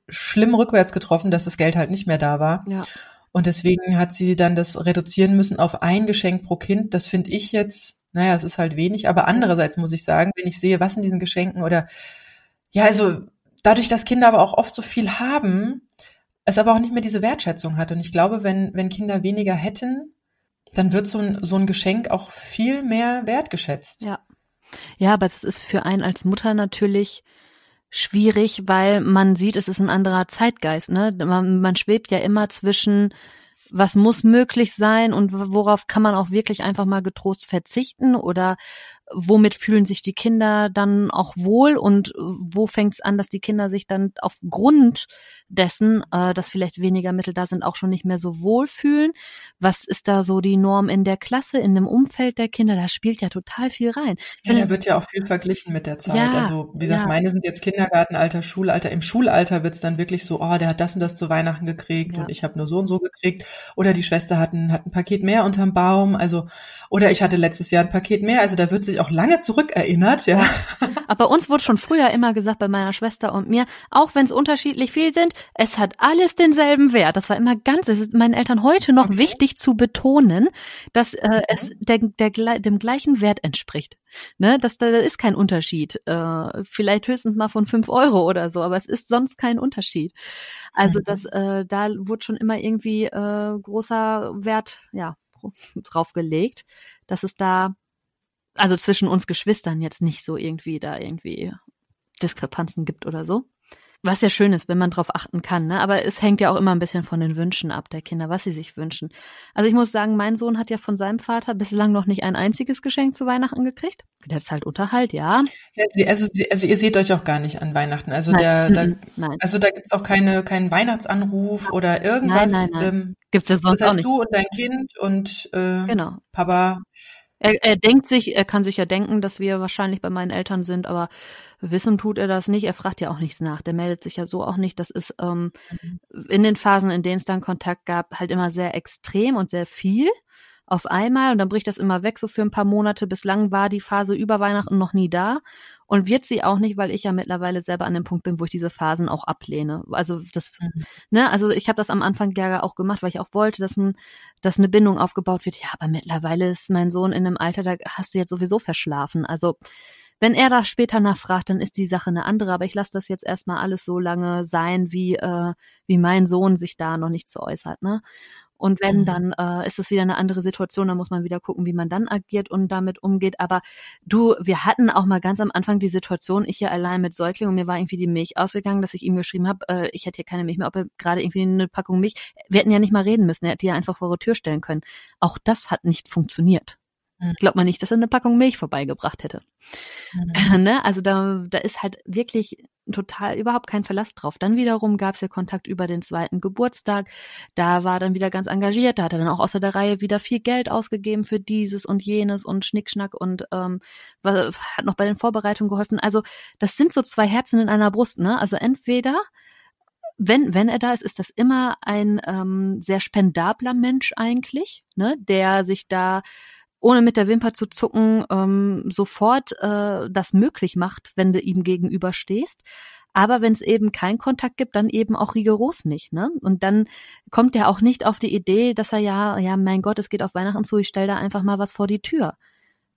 schlimm rückwärts getroffen, dass das Geld halt nicht mehr da war. Ja. Und deswegen hat sie dann das reduzieren müssen auf ein Geschenk pro Kind. Das finde ich jetzt, naja, es ist halt wenig. Aber andererseits muss ich sagen, wenn ich sehe, was in diesen Geschenken oder, ja, also dadurch, dass Kinder aber auch oft so viel haben, es aber auch nicht mehr diese Wertschätzung hat. Und ich glaube, wenn, wenn Kinder weniger hätten, dann wird so ein, so ein Geschenk auch viel mehr wertgeschätzt. Ja. Ja, aber es ist für einen als Mutter natürlich schwierig, weil man sieht, es ist ein anderer Zeitgeist. Ne? Man, man schwebt ja immer zwischen, was muss möglich sein und worauf kann man auch wirklich einfach mal getrost verzichten oder womit fühlen sich die Kinder dann auch wohl und wo fängt es an, dass die Kinder sich dann aufgrund dessen, äh, dass vielleicht weniger Mittel da sind, auch schon nicht mehr so wohl fühlen? Was ist da so die Norm in der Klasse, in dem Umfeld der Kinder? Da spielt ja total viel rein. Ja, da wird ja auch viel verglichen mit der Zeit. Ja, also wie gesagt, ja. meine sind jetzt Kindergartenalter, Schulalter. Im Schulalter wird es dann wirklich so, oh, der hat das und das zu Weihnachten gekriegt ja. und ich habe nur so und so gekriegt. Oder die Schwester hat ein, hat ein Paket mehr unterm Baum. Also, oder ich hatte letztes Jahr ein Paket mehr. Also da wird sich auch lange zurückerinnert, ja. Aber uns wurde schon früher immer gesagt, bei meiner Schwester und mir, auch wenn es unterschiedlich viel sind, es hat alles denselben Wert. Das war immer ganz, es ist meinen Eltern heute noch okay. wichtig zu betonen, dass äh, okay. es der, der, dem gleichen Wert entspricht. Ne, das, da ist kein Unterschied. Äh, vielleicht höchstens mal von fünf Euro oder so, aber es ist sonst kein Unterschied. Also mhm. das, äh, da wurde schon immer irgendwie äh, großer Wert, ja, drauf gelegt, dass es da, also zwischen uns Geschwistern jetzt nicht so irgendwie da irgendwie Diskrepanzen gibt oder so. Was ja schön ist, wenn man drauf achten kann, ne? Aber es hängt ja auch immer ein bisschen von den Wünschen ab der Kinder, was sie sich wünschen. Also ich muss sagen, mein Sohn hat ja von seinem Vater bislang noch nicht ein einziges Geschenk zu Weihnachten gekriegt. Der halt Unterhalt, ja. also, also ihr seht euch auch gar nicht an Weihnachten. Also nein, der, da, nein. also da gibt's auch keine, keinen Weihnachtsanruf oder irgendwas. Nein, nein, nein. Ähm, gibt's ja sonst das heißt, auch nicht. du und dein Kind und äh, genau. Papa er, er denkt sich, er kann sich ja denken, dass wir wahrscheinlich bei meinen Eltern sind, aber wissen tut er das nicht. Er fragt ja auch nichts nach. Der meldet sich ja so auch nicht. Das ist ähm, mhm. in den Phasen, in denen es dann Kontakt gab, halt immer sehr extrem und sehr viel auf einmal und dann bricht das immer weg, so für ein paar Monate. Bislang war die Phase über Weihnachten noch nie da und wird sie auch nicht, weil ich ja mittlerweile selber an dem Punkt bin, wo ich diese Phasen auch ablehne. Also das, mhm. ne, also ich habe das am Anfang ja auch gemacht, weil ich auch wollte, dass, ein, dass eine Bindung aufgebaut wird. Ja, aber mittlerweile ist mein Sohn in einem Alter, da hast du jetzt sowieso verschlafen. Also wenn er da später nachfragt, dann ist die Sache eine andere. Aber ich lasse das jetzt erstmal alles so lange sein, wie, äh, wie mein Sohn sich da noch nicht so äußert. Ne? Und wenn, mhm. dann äh, ist es wieder eine andere Situation, dann muss man wieder gucken, wie man dann agiert und damit umgeht. Aber du, wir hatten auch mal ganz am Anfang die Situation, ich hier allein mit Säugling und mir war irgendwie die Milch ausgegangen, dass ich ihm geschrieben habe, äh, ich hätte hier keine Milch mehr, ob er gerade irgendwie eine Packung Milch, wir hätten ja nicht mal reden müssen, er hätte die ja einfach vor der Tür stellen können. Auch das hat nicht funktioniert. Mhm. Glaubt man nicht, dass er eine Packung Milch vorbeigebracht hätte. Mhm. ne? Also da, da ist halt wirklich total überhaupt kein Verlass drauf. Dann wiederum gab es ja Kontakt über den zweiten Geburtstag. Da war dann wieder ganz engagiert. Da hat er dann auch außer der Reihe wieder viel Geld ausgegeben für dieses und jenes und Schnickschnack und ähm, hat noch bei den Vorbereitungen geholfen. Also das sind so zwei Herzen in einer Brust. Ne? Also entweder wenn, wenn er da ist, ist das immer ein ähm, sehr spendabler Mensch eigentlich, ne, der sich da ohne mit der Wimper zu zucken, ähm, sofort äh, das möglich macht, wenn du ihm gegenüberstehst. Aber wenn es eben keinen Kontakt gibt, dann eben auch rigoros nicht. Ne? Und dann kommt er auch nicht auf die Idee, dass er ja, ja, mein Gott, es geht auf Weihnachten zu, ich stelle da einfach mal was vor die Tür.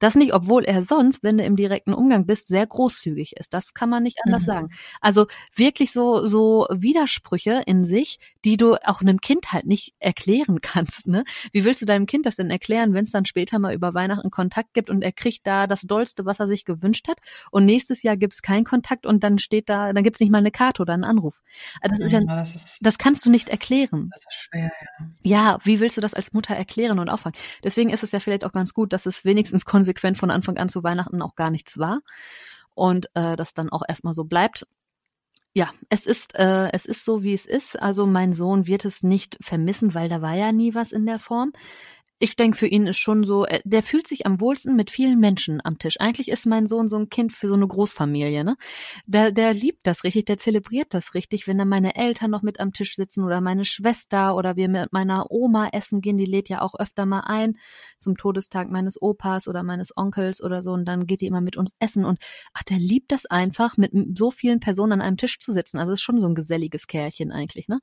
Das nicht, obwohl er sonst, wenn du im direkten Umgang bist, sehr großzügig ist. Das kann man nicht anders mhm. sagen. Also wirklich so, so Widersprüche in sich, die du auch einem Kind halt nicht erklären kannst. Ne? Wie willst du deinem Kind das denn erklären, wenn es dann später mal über Weihnachten Kontakt gibt und er kriegt da das Dollste, was er sich gewünscht hat und nächstes Jahr gibt es keinen Kontakt und dann steht da, dann gibt es nicht mal eine Karte oder einen Anruf. Also das ist ja, das, ist, das kannst du nicht erklären. Das ist schwer, ja. Ja, wie willst du das als Mutter erklären und auffangen? Deswegen ist es ja vielleicht auch ganz gut, dass es wenigstens konsequent konsequent von Anfang an zu Weihnachten auch gar nichts war und äh, das dann auch erstmal so bleibt. Ja, es ist äh, es ist so wie es ist. Also mein Sohn wird es nicht vermissen, weil da war ja nie was in der Form ich denke, für ihn ist schon so, äh, der fühlt sich am wohlsten mit vielen Menschen am Tisch. Eigentlich ist mein Sohn so ein Kind für so eine Großfamilie, ne? Der, der liebt das richtig, der zelebriert das richtig, wenn dann meine Eltern noch mit am Tisch sitzen oder meine Schwester oder wir mit meiner Oma essen gehen, die lädt ja auch öfter mal ein zum Todestag meines Opas oder meines Onkels oder so und dann geht die immer mit uns essen und ach, der liebt das einfach, mit so vielen Personen an einem Tisch zu sitzen. Also ist schon so ein geselliges Kerlchen eigentlich, ne?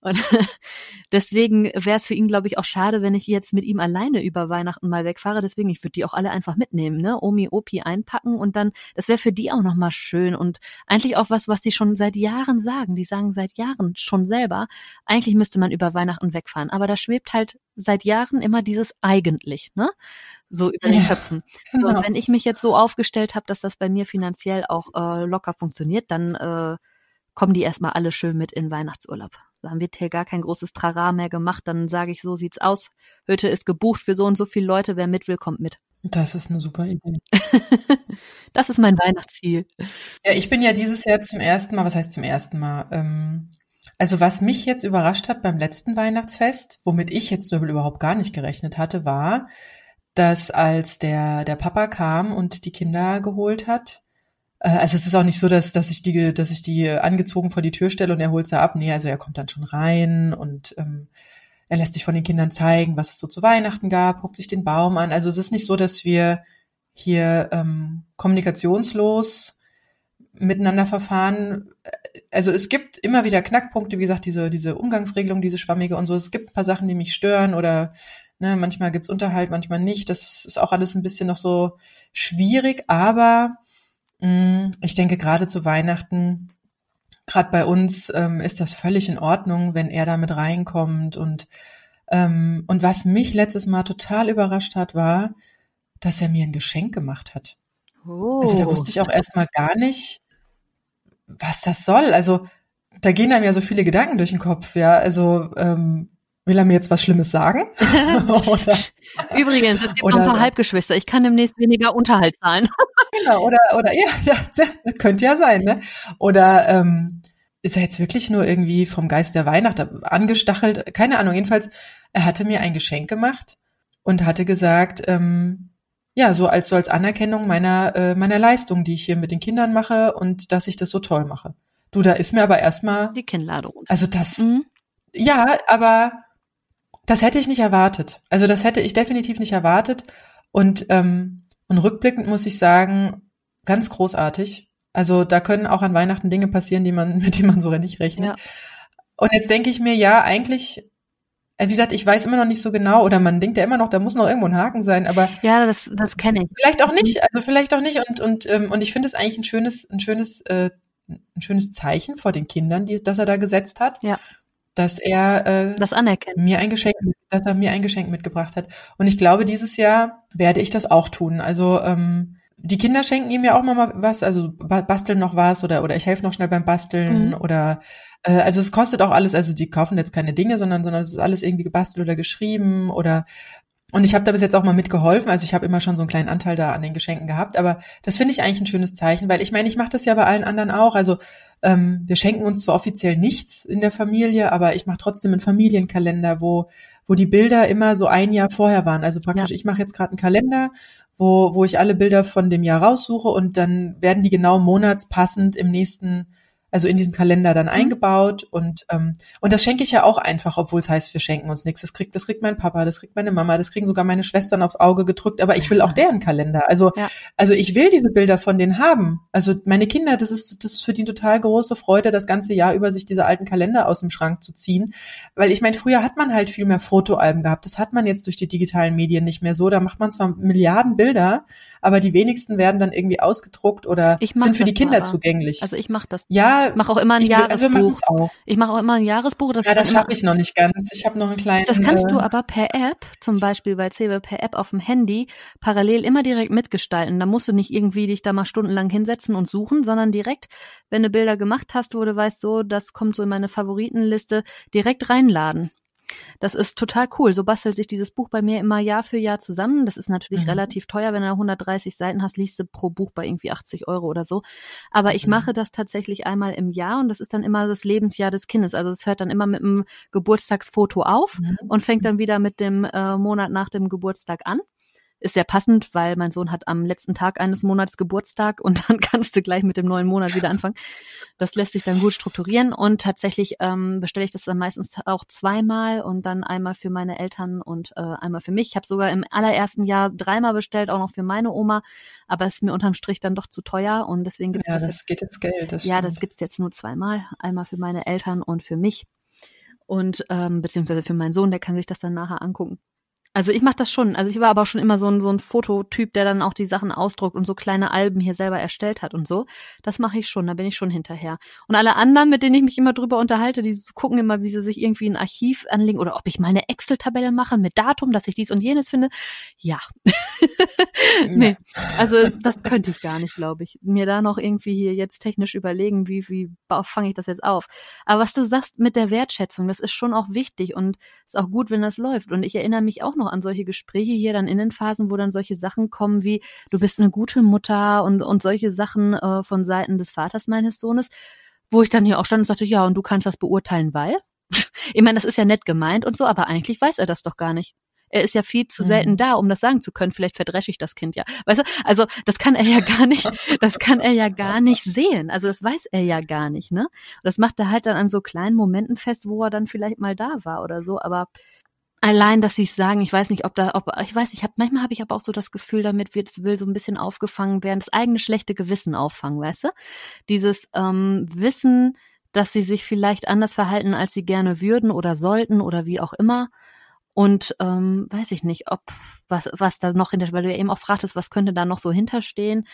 Und deswegen wäre es für ihn, glaube ich, auch schade, wenn ich jetzt mit ihm ihm alleine über Weihnachten mal wegfahre. Deswegen, ich würde die auch alle einfach mitnehmen, ne? Omi, Opi einpacken und dann, das wäre für die auch nochmal schön und eigentlich auch was, was die schon seit Jahren sagen. Die sagen seit Jahren schon selber, eigentlich müsste man über Weihnachten wegfahren. Aber da schwebt halt seit Jahren immer dieses eigentlich, ne? So über den Köpfen. Genau. So, und wenn ich mich jetzt so aufgestellt habe, dass das bei mir finanziell auch äh, locker funktioniert, dann äh, kommen die erstmal alle schön mit in Weihnachtsurlaub. Dann wird hier gar kein großes Trara mehr gemacht. Dann sage ich, so sieht's aus. Hütte ist gebucht für so und so viele Leute. Wer mit will, kommt mit. Das ist eine super Idee. das ist mein Weihnachtsziel. Ja, ich bin ja dieses Jahr zum ersten Mal, was heißt zum ersten Mal? Ähm, also was mich jetzt überrascht hat beim letzten Weihnachtsfest, womit ich jetzt überhaupt gar nicht gerechnet hatte, war, dass als der, der Papa kam und die Kinder geholt hat, also es ist auch nicht so, dass, dass ich die, dass ich die angezogen vor die Tür stelle und er holt sie ab. Nee, also er kommt dann schon rein und ähm, er lässt sich von den Kindern zeigen, was es so zu Weihnachten gab, guckt sich den Baum an. Also es ist nicht so, dass wir hier ähm, kommunikationslos miteinander verfahren. Also es gibt immer wieder Knackpunkte, wie gesagt, diese, diese Umgangsregelung, diese schwammige und so. Es gibt ein paar Sachen, die mich stören oder ne, manchmal gibt's Unterhalt, manchmal nicht. Das ist auch alles ein bisschen noch so schwierig, aber ich denke gerade zu Weihnachten, gerade bei uns ähm, ist das völlig in Ordnung, wenn er da mit reinkommt und ähm, und was mich letztes Mal total überrascht hat, war, dass er mir ein Geschenk gemacht hat. Oh. Also da wusste ich auch erstmal gar nicht, was das soll. Also da gehen einem ja so viele Gedanken durch den Kopf, ja. Also ähm, will er mir jetzt was Schlimmes sagen? oder, Übrigens, es gibt oder, noch ein paar Halbgeschwister. Ich kann demnächst weniger Unterhalt zahlen. genau, oder, oder ja, ja, könnte ja sein, ne? Oder ähm, ist er jetzt wirklich nur irgendwie vom Geist der Weihnacht angestachelt? Keine Ahnung. Jedenfalls, er hatte mir ein Geschenk gemacht und hatte gesagt, ähm, ja, so als so als Anerkennung meiner äh, meiner Leistung, die ich hier mit den Kindern mache und dass ich das so toll mache. Du, da ist mir aber erstmal die Kinnlade runter. Also das mhm. ja, aber das hätte ich nicht erwartet. Also das hätte ich definitiv nicht erwartet und ähm, und rückblickend muss ich sagen, ganz großartig. Also da können auch an Weihnachten Dinge passieren, die man mit denen man so nicht rechnet. Ja. Und jetzt denke ich mir, ja, eigentlich äh, wie gesagt, ich weiß immer noch nicht so genau, oder man denkt ja immer noch, da muss noch irgendwo ein Haken sein, aber ja, das, das kenne ich. Vielleicht auch nicht, also vielleicht auch nicht. Und und ähm, und ich finde es eigentlich ein schönes, ein schönes, äh, ein schönes Zeichen vor den Kindern, die, das er da gesetzt hat. Ja. Dass er äh, das anerkennt. mir ein Geschenk, dass er mir ein Geschenk mitgebracht hat. Und ich glaube, dieses Jahr werde ich das auch tun. Also ähm, die Kinder schenken ihm ja auch mal was, also basteln noch was oder oder ich helfe noch schnell beim Basteln mhm. oder äh, also es kostet auch alles, also die kaufen jetzt keine Dinge, sondern, sondern es ist alles irgendwie gebastelt oder geschrieben oder und ich habe da bis jetzt auch mal mitgeholfen, also ich habe immer schon so einen kleinen Anteil da an den Geschenken gehabt, aber das finde ich eigentlich ein schönes Zeichen, weil ich meine, ich mache das ja bei allen anderen auch, also ähm, wir schenken uns zwar offiziell nichts in der Familie, aber ich mache trotzdem einen Familienkalender, wo wo die Bilder immer so ein Jahr vorher waren. Also praktisch, ja. ich mache jetzt gerade einen Kalender, wo, wo ich alle Bilder von dem Jahr raussuche und dann werden die genau monatspassend im nächsten also in diesem Kalender dann mhm. eingebaut und ähm, und das schenke ich ja auch einfach, obwohl es heißt, wir schenken uns nichts. Das kriegt, das kriegt mein Papa, das kriegt meine Mama, das kriegen sogar meine Schwestern aufs Auge gedrückt. Aber ich will auch deren Kalender. Also ja. also ich will diese Bilder von denen haben. Also meine Kinder, das ist das ist für die total große Freude, das ganze Jahr über sich diese alten Kalender aus dem Schrank zu ziehen, weil ich meine, früher hat man halt viel mehr Fotoalben gehabt. Das hat man jetzt durch die digitalen Medien nicht mehr so. Da macht man zwar Milliarden Bilder, aber die wenigsten werden dann irgendwie ausgedruckt oder sind für die Kinder aber. zugänglich. Also ich mache das. Ja, mache auch immer ein ich Jahresbuch. Will, also ich mache auch immer ein Jahresbuch. Das ja, das schaffe ich noch nicht ganz. Ich habe noch einen kleinen. Das kannst du äh, aber per App, zum Beispiel bei CW per App auf dem Handy, parallel immer direkt mitgestalten. Da musst du nicht irgendwie dich da mal stundenlang hinsetzen und suchen, sondern direkt, wenn du Bilder gemacht hast, wo du weißt, so, das kommt so in meine Favoritenliste, direkt reinladen. Das ist total cool. So bastelt sich dieses Buch bei mir immer Jahr für Jahr zusammen. Das ist natürlich mhm. relativ teuer. Wenn du 130 Seiten hast, liest du pro Buch bei irgendwie 80 Euro oder so. Aber ich mhm. mache das tatsächlich einmal im Jahr und das ist dann immer das Lebensjahr des Kindes. Also es hört dann immer mit einem Geburtstagsfoto auf mhm. und fängt dann wieder mit dem äh, Monat nach dem Geburtstag an ist sehr passend, weil mein Sohn hat am letzten Tag eines Monats Geburtstag und dann kannst du gleich mit dem neuen Monat wieder anfangen. Das lässt sich dann gut strukturieren und tatsächlich ähm, bestelle ich das dann meistens auch zweimal und dann einmal für meine Eltern und äh, einmal für mich. Ich habe sogar im allerersten Jahr dreimal bestellt, auch noch für meine Oma, aber es ist mir unterm Strich dann doch zu teuer und deswegen gibt es ja, das, das jetzt, geht jetzt Geld. Das ja, das gibt's jetzt nur zweimal, einmal für meine Eltern und für mich und ähm, beziehungsweise für meinen Sohn, der kann sich das dann nachher angucken. Also ich mache das schon. Also ich war aber schon immer so ein, so ein Fototyp, der dann auch die Sachen ausdruckt und so kleine Alben hier selber erstellt hat und so. Das mache ich schon, da bin ich schon hinterher. Und alle anderen, mit denen ich mich immer drüber unterhalte, die gucken immer, wie sie sich irgendwie ein Archiv anlegen oder ob ich mal eine Excel-Tabelle mache mit Datum, dass ich dies und jenes finde. Ja. nee, also das könnte ich gar nicht, glaube ich. Mir da noch irgendwie hier jetzt technisch überlegen, wie, wie fange ich das jetzt auf. Aber was du sagst mit der Wertschätzung, das ist schon auch wichtig und ist auch gut, wenn das läuft. Und ich erinnere mich auch noch noch an solche Gespräche hier dann in den Phasen, wo dann solche Sachen kommen wie, du bist eine gute Mutter und, und solche Sachen äh, von Seiten des Vaters meines Sohnes, wo ich dann hier auch stand und sagte, ja, und du kannst das beurteilen, weil? ich meine, das ist ja nett gemeint und so, aber eigentlich weiß er das doch gar nicht. Er ist ja viel zu selten mhm. da, um das sagen zu können. Vielleicht verdresche ich das Kind ja. Weißt du? Also, das kann er ja gar nicht, das kann er ja gar nicht sehen. Also, das weiß er ja gar nicht, ne? Und das macht er halt dann an so kleinen Momenten fest, wo er dann vielleicht mal da war oder so. Aber allein, dass sie es sagen, ich weiß nicht, ob da, ob, ich weiß, ich habe, manchmal habe ich aber auch so das Gefühl, damit wird, will so ein bisschen aufgefangen werden, das eigene schlechte Gewissen auffangen, weißt du? Dieses ähm, Wissen, dass sie sich vielleicht anders verhalten, als sie gerne würden oder sollten oder wie auch immer. Und ähm, weiß ich nicht, ob was, was da noch hinter, weil du ja eben auch fragtest, was könnte da noch so hinterstehen.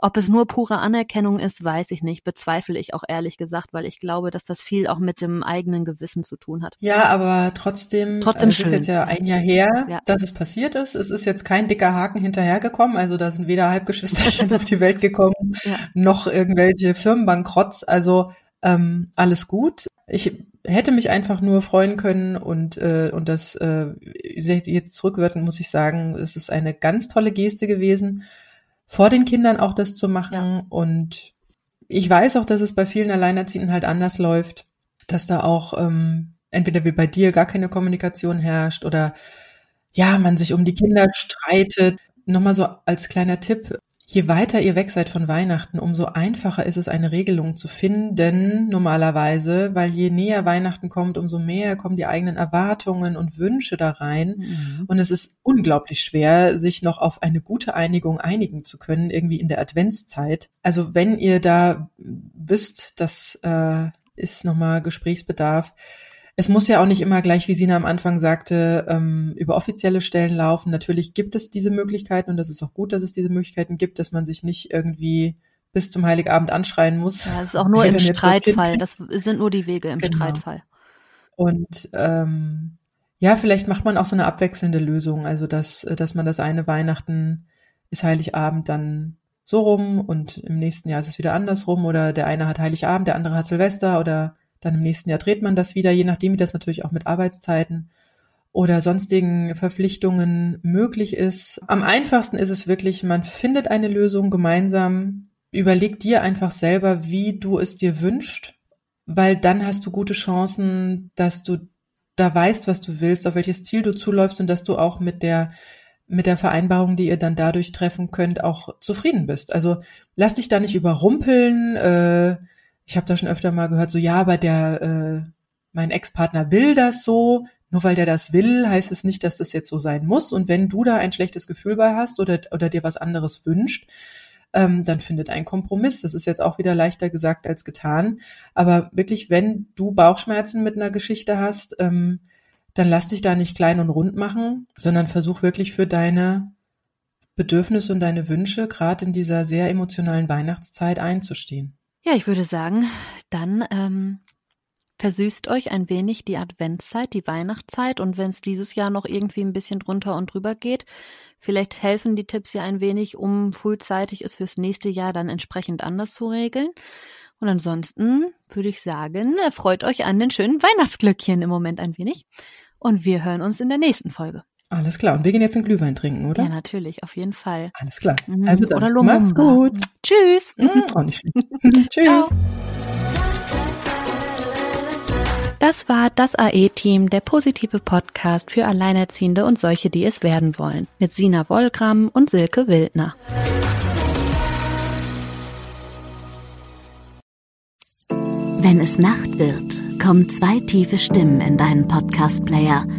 Ob es nur pure Anerkennung ist, weiß ich nicht. Bezweifle ich auch ehrlich gesagt, weil ich glaube, dass das viel auch mit dem eigenen Gewissen zu tun hat. Ja, aber trotzdem, trotzdem es ist jetzt ja ein Jahr her, ja. dass es passiert ist. Es ist jetzt kein dicker Haken hinterhergekommen. Also da sind weder Halbgeschwisterchen auf die Welt gekommen, ja. noch irgendwelche Firmenbankrotts. Also ähm, alles gut. Ich hätte mich einfach nur freuen können und, äh, und das äh, jetzt zurückwirken muss ich sagen, es ist eine ganz tolle Geste gewesen vor den Kindern auch das zu machen. Ja. Und ich weiß auch, dass es bei vielen Alleinerziehenden halt anders läuft, dass da auch ähm, entweder wie bei dir gar keine Kommunikation herrscht oder ja, man sich um die Kinder streitet. Nochmal so als kleiner Tipp, Je weiter ihr weg seid von Weihnachten, umso einfacher ist es, eine Regelung zu finden, normalerweise, weil je näher Weihnachten kommt, umso mehr kommen die eigenen Erwartungen und Wünsche da rein. Mhm. Und es ist unglaublich schwer, sich noch auf eine gute Einigung einigen zu können, irgendwie in der Adventszeit. Also wenn ihr da wisst, das äh, ist nochmal Gesprächsbedarf, es muss ja auch nicht immer gleich, wie Sina am Anfang sagte, ähm, über offizielle Stellen laufen. Natürlich gibt es diese Möglichkeiten und das ist auch gut, dass es diese Möglichkeiten gibt, dass man sich nicht irgendwie bis zum Heiligabend anschreien muss. Ja, das ist auch nur im Streitfall. Das, das, sind nur die Wege im genau. Streitfall. Und ähm, ja, vielleicht macht man auch so eine abwechselnde Lösung, also dass, dass man das eine Weihnachten ist Heiligabend dann so rum und im nächsten Jahr ist es wieder andersrum oder der eine hat Heiligabend, der andere hat Silvester oder dann im nächsten Jahr dreht man das wieder, je nachdem, wie das natürlich auch mit Arbeitszeiten oder sonstigen Verpflichtungen möglich ist. Am einfachsten ist es wirklich, man findet eine Lösung gemeinsam, überleg dir einfach selber, wie du es dir wünscht, weil dann hast du gute Chancen, dass du da weißt, was du willst, auf welches Ziel du zuläufst und dass du auch mit der mit der Vereinbarung, die ihr dann dadurch treffen könnt, auch zufrieden bist. Also lass dich da nicht überrumpeln, äh, ich habe da schon öfter mal gehört, so ja, aber der, äh, mein Ex-Partner will das so. Nur weil der das will, heißt es nicht, dass das jetzt so sein muss. Und wenn du da ein schlechtes Gefühl bei hast oder, oder dir was anderes wünscht, ähm, dann findet ein Kompromiss. Das ist jetzt auch wieder leichter gesagt als getan. Aber wirklich, wenn du Bauchschmerzen mit einer Geschichte hast, ähm, dann lass dich da nicht klein und rund machen, sondern versuch wirklich für deine Bedürfnisse und deine Wünsche gerade in dieser sehr emotionalen Weihnachtszeit einzustehen. Ja, ich würde sagen, dann ähm, versüßt euch ein wenig die Adventszeit, die Weihnachtszeit und wenn es dieses Jahr noch irgendwie ein bisschen drunter und drüber geht, vielleicht helfen die Tipps ja ein wenig, um frühzeitig es fürs nächste Jahr dann entsprechend anders zu regeln. Und ansonsten würde ich sagen, freut euch an den schönen Weihnachtsglöckchen im Moment ein wenig. Und wir hören uns in der nächsten Folge. Alles klar. Und wir gehen jetzt einen Glühwein trinken, oder? Ja, natürlich, auf jeden Fall. Alles klar. Mhm. Also dann, oder Lumumba. Macht's gut. Tschüss. Mhm. Auch nicht. Tschüss. Das war das AE-Team, der positive Podcast für Alleinerziehende und solche, die es werden wollen. Mit Sina Wollgramm und Silke Wildner. Wenn es Nacht wird, kommen zwei tiefe Stimmen in deinen Podcast-Player –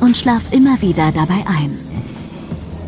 und schlaf immer wieder dabei ein.